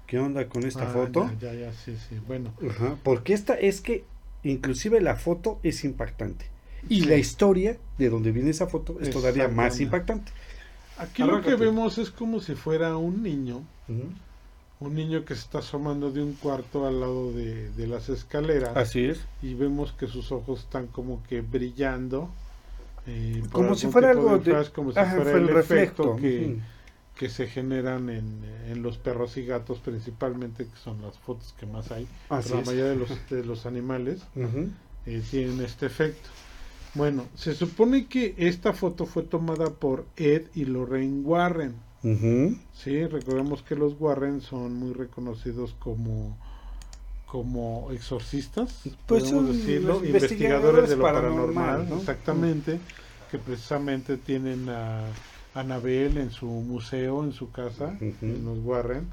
qué onda con esta ah, foto. Ya, ya, ya, sí, sí. Bueno, Ajá, porque esta es que inclusive la foto es impactante. Y Sí. la historia de donde viene esa foto es todavía más impactante. aquí lo que vemos es como si fuera un niño, un niño que se está asomando de un cuarto al lado de, de las escaleras. Así es. y vemos que sus ojos están como que brillando. eh, Como si fuera algo de flash, como si Ajá, fuera fue el, el que, que se generan en, en los perros y gatos principalmente, que son las fotos que más hay. Así Pero la mayoría de los, de los animales eh, tienen este efecto. Bueno, se supone que esta foto fue tomada por Ed y Lorraine Warren. Sí, recordemos que los Warren son muy reconocidos como como exorcistas, Pues podemos decirlo, investigadores de lo paranormal, paranormal, ¿no? exactamente, que precisamente tienen a Anabel en su museo, en su casa, en los Warren,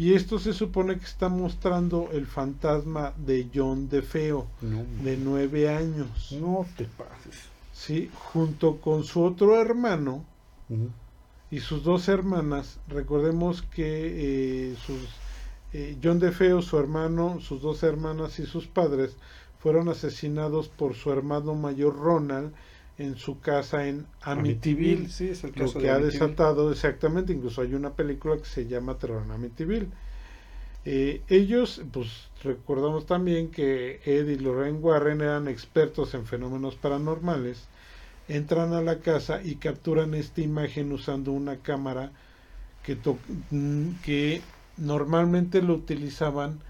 y esto se supone que está mostrando el fantasma de John DeFeo, No, de nueve años, no te pases. sí, junto con su otro hermano, y sus dos hermanas, recordemos que eh, sus eh, John DeFeo, su hermano, sus dos hermanas y sus padres fueron asesinados por su hermano mayor Ronald en su casa en Amityville, sí, es el lo que de ha desatado exactamente, incluso hay una película que se llama Terror en Amityville. Eh, ellos, pues recordamos también que Ed y Lorraine Warren eran expertos en fenómenos paranormales, entran a la casa y capturan esta imagen usando una cámara que, mm, que normalmente lo utilizaban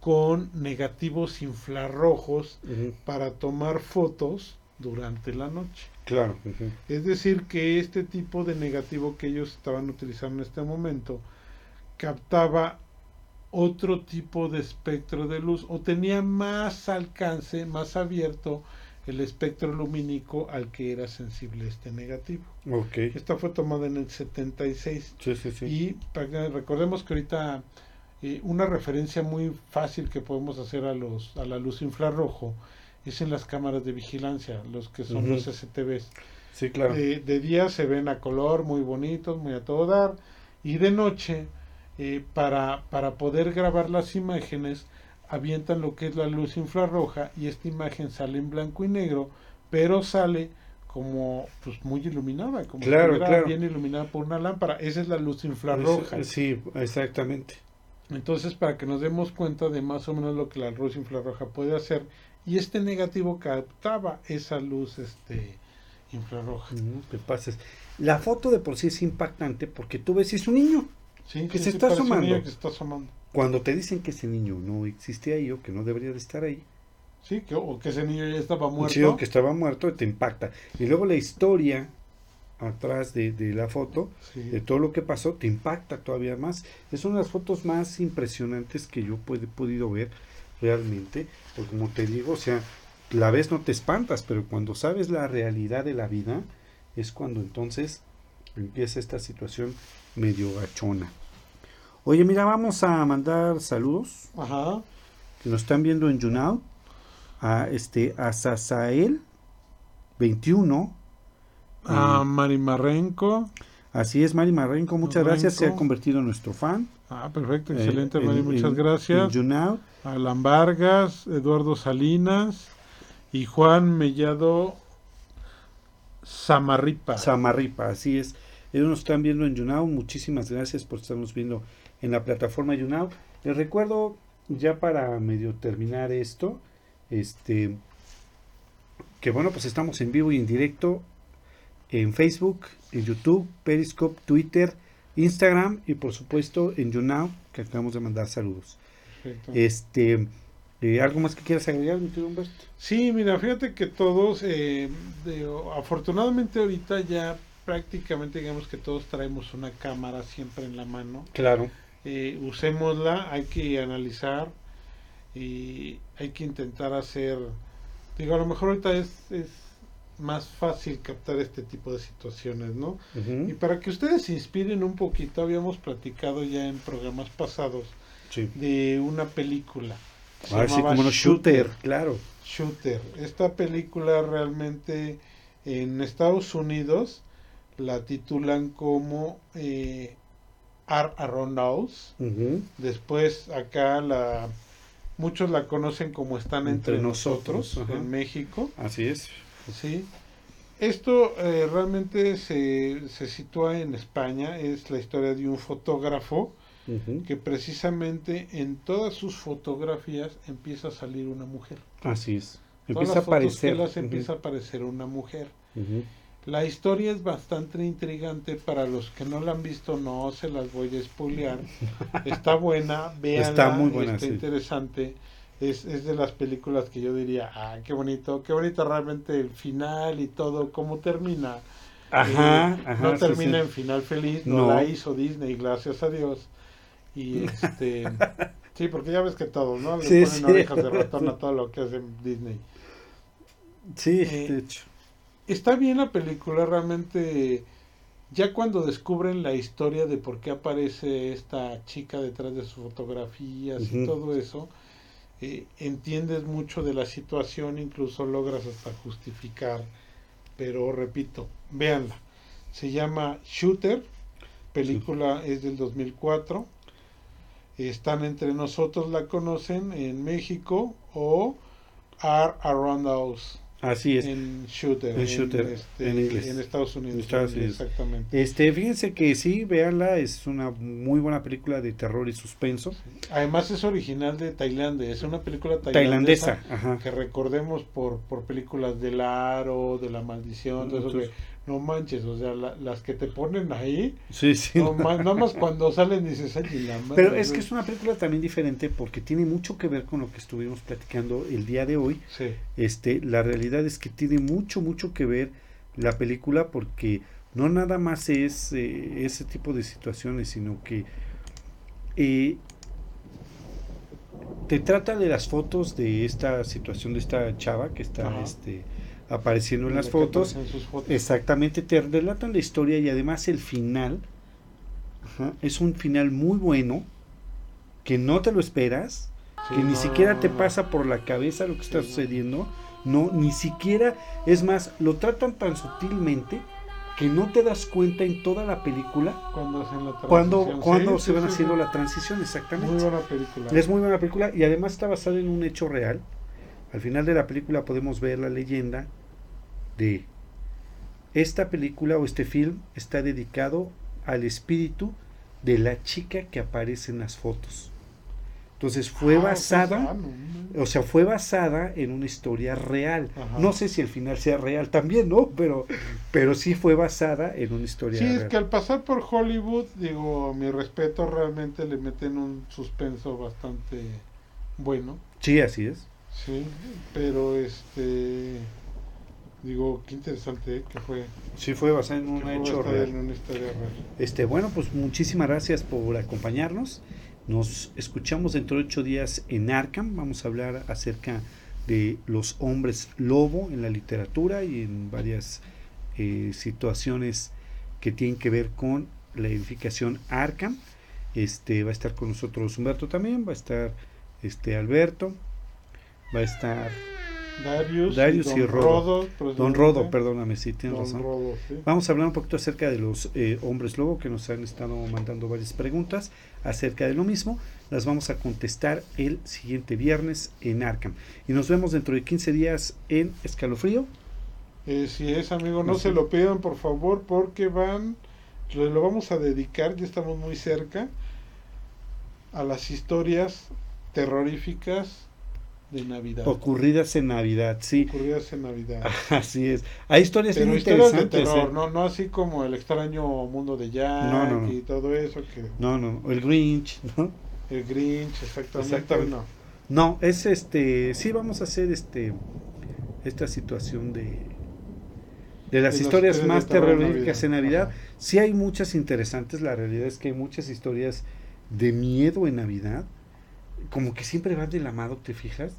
con negativos infrarrojos Ujú. para tomar fotos durante la noche. Claro. ujú. Es decir, que este tipo de negativo que ellos estaban utilizando en este momento captaba otro tipo de espectro de luz o tenía más alcance, más abierto el espectro lumínico al que era sensible este negativo. Ok. Esta fue tomada en el 76 Sí, sí, sí. y para recordemos que ahorita eh, una referencia muy fácil que podemos hacer a los a la luz infrarrojo es en las cámaras de vigilancia, los que son los STVs. Sí, claro. De, de día se ven a color, muy bonitos, muy a todo dar, y de noche, eh, para, para poder grabar las imágenes, avientan lo que es la luz infrarroja y esta imagen sale en blanco y negro, pero sale como pues muy iluminada, como Claro, si claro. bien iluminada por una lámpara. Esa es la luz infrarroja. Es- Sí, exactamente. Entonces, para que nos demos cuenta de más o menos lo que la luz infrarroja puede hacer, y este negativo captaba esa luz este infrarroja. No te pases. La foto de por sí es impactante porque tú ves si es un niño. Sí, Que sí, se sí, está asomando. que está asomando. Cuando te dicen que ese niño no existe ahí o que no debería de estar ahí, Sí, que, o que ese niño ya estaba muerto. sí, o que estaba muerto, te impacta. Y luego la historia atrás de, de la foto, Sí. de todo lo que pasó, te impacta todavía más. Es una de las fotos más impresionantes que yo he podido ver realmente. Porque como te digo, o sea, la ves no te espantas, pero cuando sabes la realidad de la vida, es cuando entonces empieza esta situación medio gachona. Oye, mira, vamos a mandar saludos Ajá. que nos están viendo en YouNow a este a Sasael 21 A eh, Marimarrenco. así es Mari Marrenco muchas gracias se ha Marrenco. convertido en nuestro fan Ah, perfecto, eh, excelente, Mari, en- muchas gracias. YouNow. Alan Vargas, Eduardo Salinas y Juan Mellado Samarripa. Samarripa así es ellos nos están viendo en YouNow muchísimas gracias por estarnos viendo en la plataforma YouNow les recuerdo ya para medio terminar esto este que bueno pues estamos en vivo y en directo en Facebook, en YouTube, Periscope, Twitter, Instagram y por supuesto en YouNow que acabamos de mandar saludos. Perfecto. Este Eh, ¿Algo más que quieras agregar, mi querido Humberto? Sí, mira, fíjate que todos, eh, de- afortunadamente ahorita ya prácticamente digamos que todos traemos una cámara siempre en la mano. Claro. Eh, usémosla, hay que analizar y hay que intentar hacer, digo, a lo mejor ahorita es, es más fácil captar este tipo de situaciones, ¿no? Y para que ustedes se inspiren un poquito, habíamos platicado ya en programas pasados Sí. de una película. Ah, sí, como no, shooter, claro. Shooter. Esta película realmente en Estados Unidos la titulan como eh, Art Around Us. Después acá la muchos la conocen como Están entre, Entre nosotros, nosotros, en México. Así es. Sí. Esto eh, realmente se, se sitúa en España. Es la historia de un fotógrafo que precisamente en todas sus fotografías empieza a salir una mujer. Así es. Todas Empieza a las fotos que aparecer. las empieza a aparecer una mujer. La historia es bastante intrigante para los que no la han visto, no se las voy a spoilear. Está buena, véanla, Está muy buena, está sí. interesante. Es, es de las películas que yo diría, ah, qué bonito, qué bonito realmente el final y todo, cómo termina. Ajá, Eh, ajá. no termina sí. en final feliz, no, No. la hizo Disney, gracias a Dios. Y este, sí, porque ya ves que todos, ¿no? Le Sí, ponen orejas de ratón a todo lo que hace Disney. Sí, Eh, de hecho. Está bien la película, realmente. Ya cuando descubren la historia de por qué aparece esta chica detrás de sus fotografías y todo eso, eh, entiendes mucho de la situación, incluso logras hasta justificar. Pero repito, véanla. Se llama Shooter, película es del 2004. Están entre nosotros, la conocen en México o Are Around Us Así es. en Shooter, En Shooter, este, en inglés. en Estados Unidos. En Estados Unidos. Exactamente. Este, fíjense que sí, véanla, es una muy buena película de terror y suspenso. Además es original de Tailandia, es una película tailandesa, Tailandesa, ajá. que recordemos por, por películas del aro, de la maldición, todo eso Entonces- que no manches, o sea, la- las que te ponen ahí, Sí, sí. no ma- nada más cuando salen dices, ay, la madre, Pero es güey". que es una película también diferente porque tiene mucho que ver con lo que estuvimos platicando el día de hoy. Sí, Este, la realidad es que tiene mucho, mucho que ver la película porque no nada más es eh, ese tipo de situaciones, sino que eh, te trata de las fotos de esta situación de esta chava que está Ajá. este, apareciendo en la las fotos. Exactamente, te relatan la historia y además el final ajá, es un final muy bueno que no te lo esperas, Sí, que ni siquiera te pasa por la cabeza lo que está Sí, sucediendo, no, ni siquiera, es más, lo tratan tan sutilmente que no te das cuenta en toda la película Cuando hacen la cuando, se van haciendo la transición, exactamente. Muy buena película. Es muy buena película y además está basada en un hecho real. Al final de la película podemos ver la leyenda de esta película o este film está dedicado al espíritu de la chica que aparece en las fotos. Entonces fue Ah, basada, ah, o sea, fue basada en una historia real. Ajá. No sé si el final sea real también, ¿no? Pero, pero sí fue basada en una historia Sí, real. es que al pasar por Hollywood, digo, mi respeto, realmente le meten un suspenso bastante bueno, Sí, así es. sí, pero este, digo, qué interesante ¿eh? que fue, Sí fue que un hecho basada real. en una historia real. Este, bueno, pues muchísimas gracias por acompañarnos. Nos escuchamos dentro de ocho días en Arkham. Vamos a hablar acerca de los hombres lobo en la literatura y en varias eh, situaciones que tienen que ver con la edificación Arkham. Este va a estar con nosotros Humberto también, va a estar este Alberto, va a estar Darius, Darius Don y Rodo. Rodo, Don Rodo, perdóname si tienes Don razón. Rodo, sí. Vamos a hablar un poquito acerca de los eh, hombres lobo que nos han estado mandando varias preguntas acerca de lo mismo. Las vamos a contestar el siguiente viernes en Arkham. Y nos vemos dentro de 15 días en Escalofrío. Eh, si es amigo, no se lo pidan por favor porque van, lo, lo vamos a dedicar, ya estamos muy cerca, a las historias terroríficas de Navidad. Ocurridas en Navidad, sí. ocurridas en Navidad. Así es. Hay historias Pero historias de terror, ¿eh? no, no así como el extraño mundo de Jack No, no, no. y todo eso, que No, no. El Grinch, ¿no? el Grinch, exactamente. Exactamente. no. No, es este, sí vamos a hacer este, esta situación de, de las De historias más terroríficas en Navidad. Navidad. Sí hay muchas interesantes, la realidad es que hay muchas historias de miedo en Navidad, como que siempre van de la mano, ¿te fijas?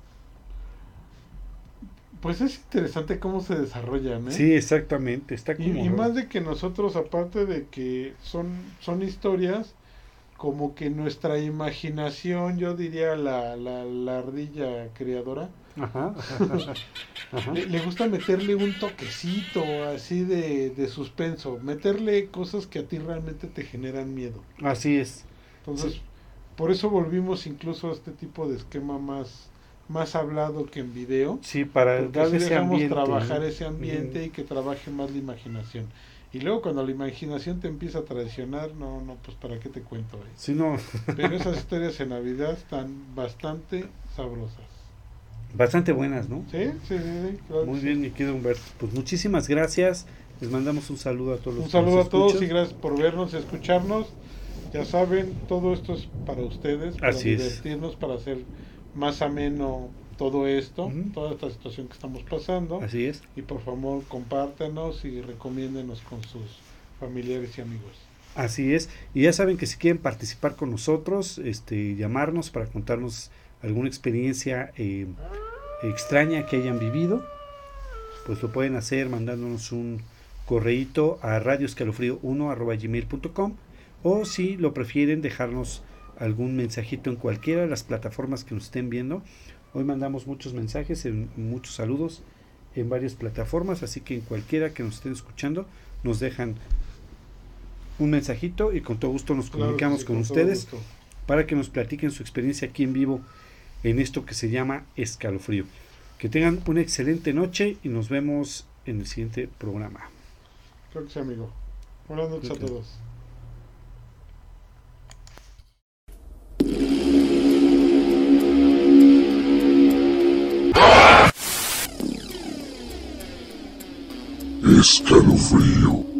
Pues es interesante cómo se desarrollan, ¿eh? Sí, exactamente, está Y, como... y más de que nosotros, aparte de que son, son historias, como que nuestra imaginación, yo diría la, la, la ardilla creadora, Ajá, ajá. le, le gusta meterle un toquecito así de, de suspenso, meterle cosas que a ti realmente te generan miedo. Así es. Entonces, Sí. Por eso volvimos incluso a este tipo de esquema más, más hablado que en video. Sí, para darle ese dejamos ambiente. trabajar ¿no? ese ambiente y que trabaje más la imaginación. Y luego cuando la imaginación te empieza a traicionar, no, no, pues para qué te cuento. eh? Sí, no, Pero esas historias en Navidad están bastante sabrosas. bastante buenas, ¿no? ¿Sí? Sí, sí, sí, claro Muy que bien, sí. mi querido Humberto. Pues muchísimas gracias. Les mandamos un saludo a todos los Un que nos saludo a todos y gracias por vernos, escucharnos. Ya saben, todo esto es para ustedes, para Así es. divertirnos, para hacer más ameno todo esto, toda esta situación que estamos pasando. Así es. Y por favor, compártanos y recomiéndenos con sus familiares y amigos. Así es. Y ya saben que si quieren participar con nosotros, este, llamarnos para contarnos alguna experiencia eh, extraña que hayan vivido, pues lo pueden hacer mandándonos un correíto a radioescalofrío1 o si lo prefieren dejarnos algún mensajito en cualquiera de las plataformas que nos estén viendo. Hoy mandamos muchos mensajes, en, muchos saludos en varias plataformas, así que en cualquiera que nos estén escuchando nos dejan un mensajito y con todo gusto nos Claro comunicamos sí, con ustedes para que nos platiquen su experiencia aquí en vivo en esto que se llama escalofrío. Que tengan una excelente noche y nos vemos en el siguiente programa. Creo que sí, amigo. Buenas noches a todos. Escalofrío.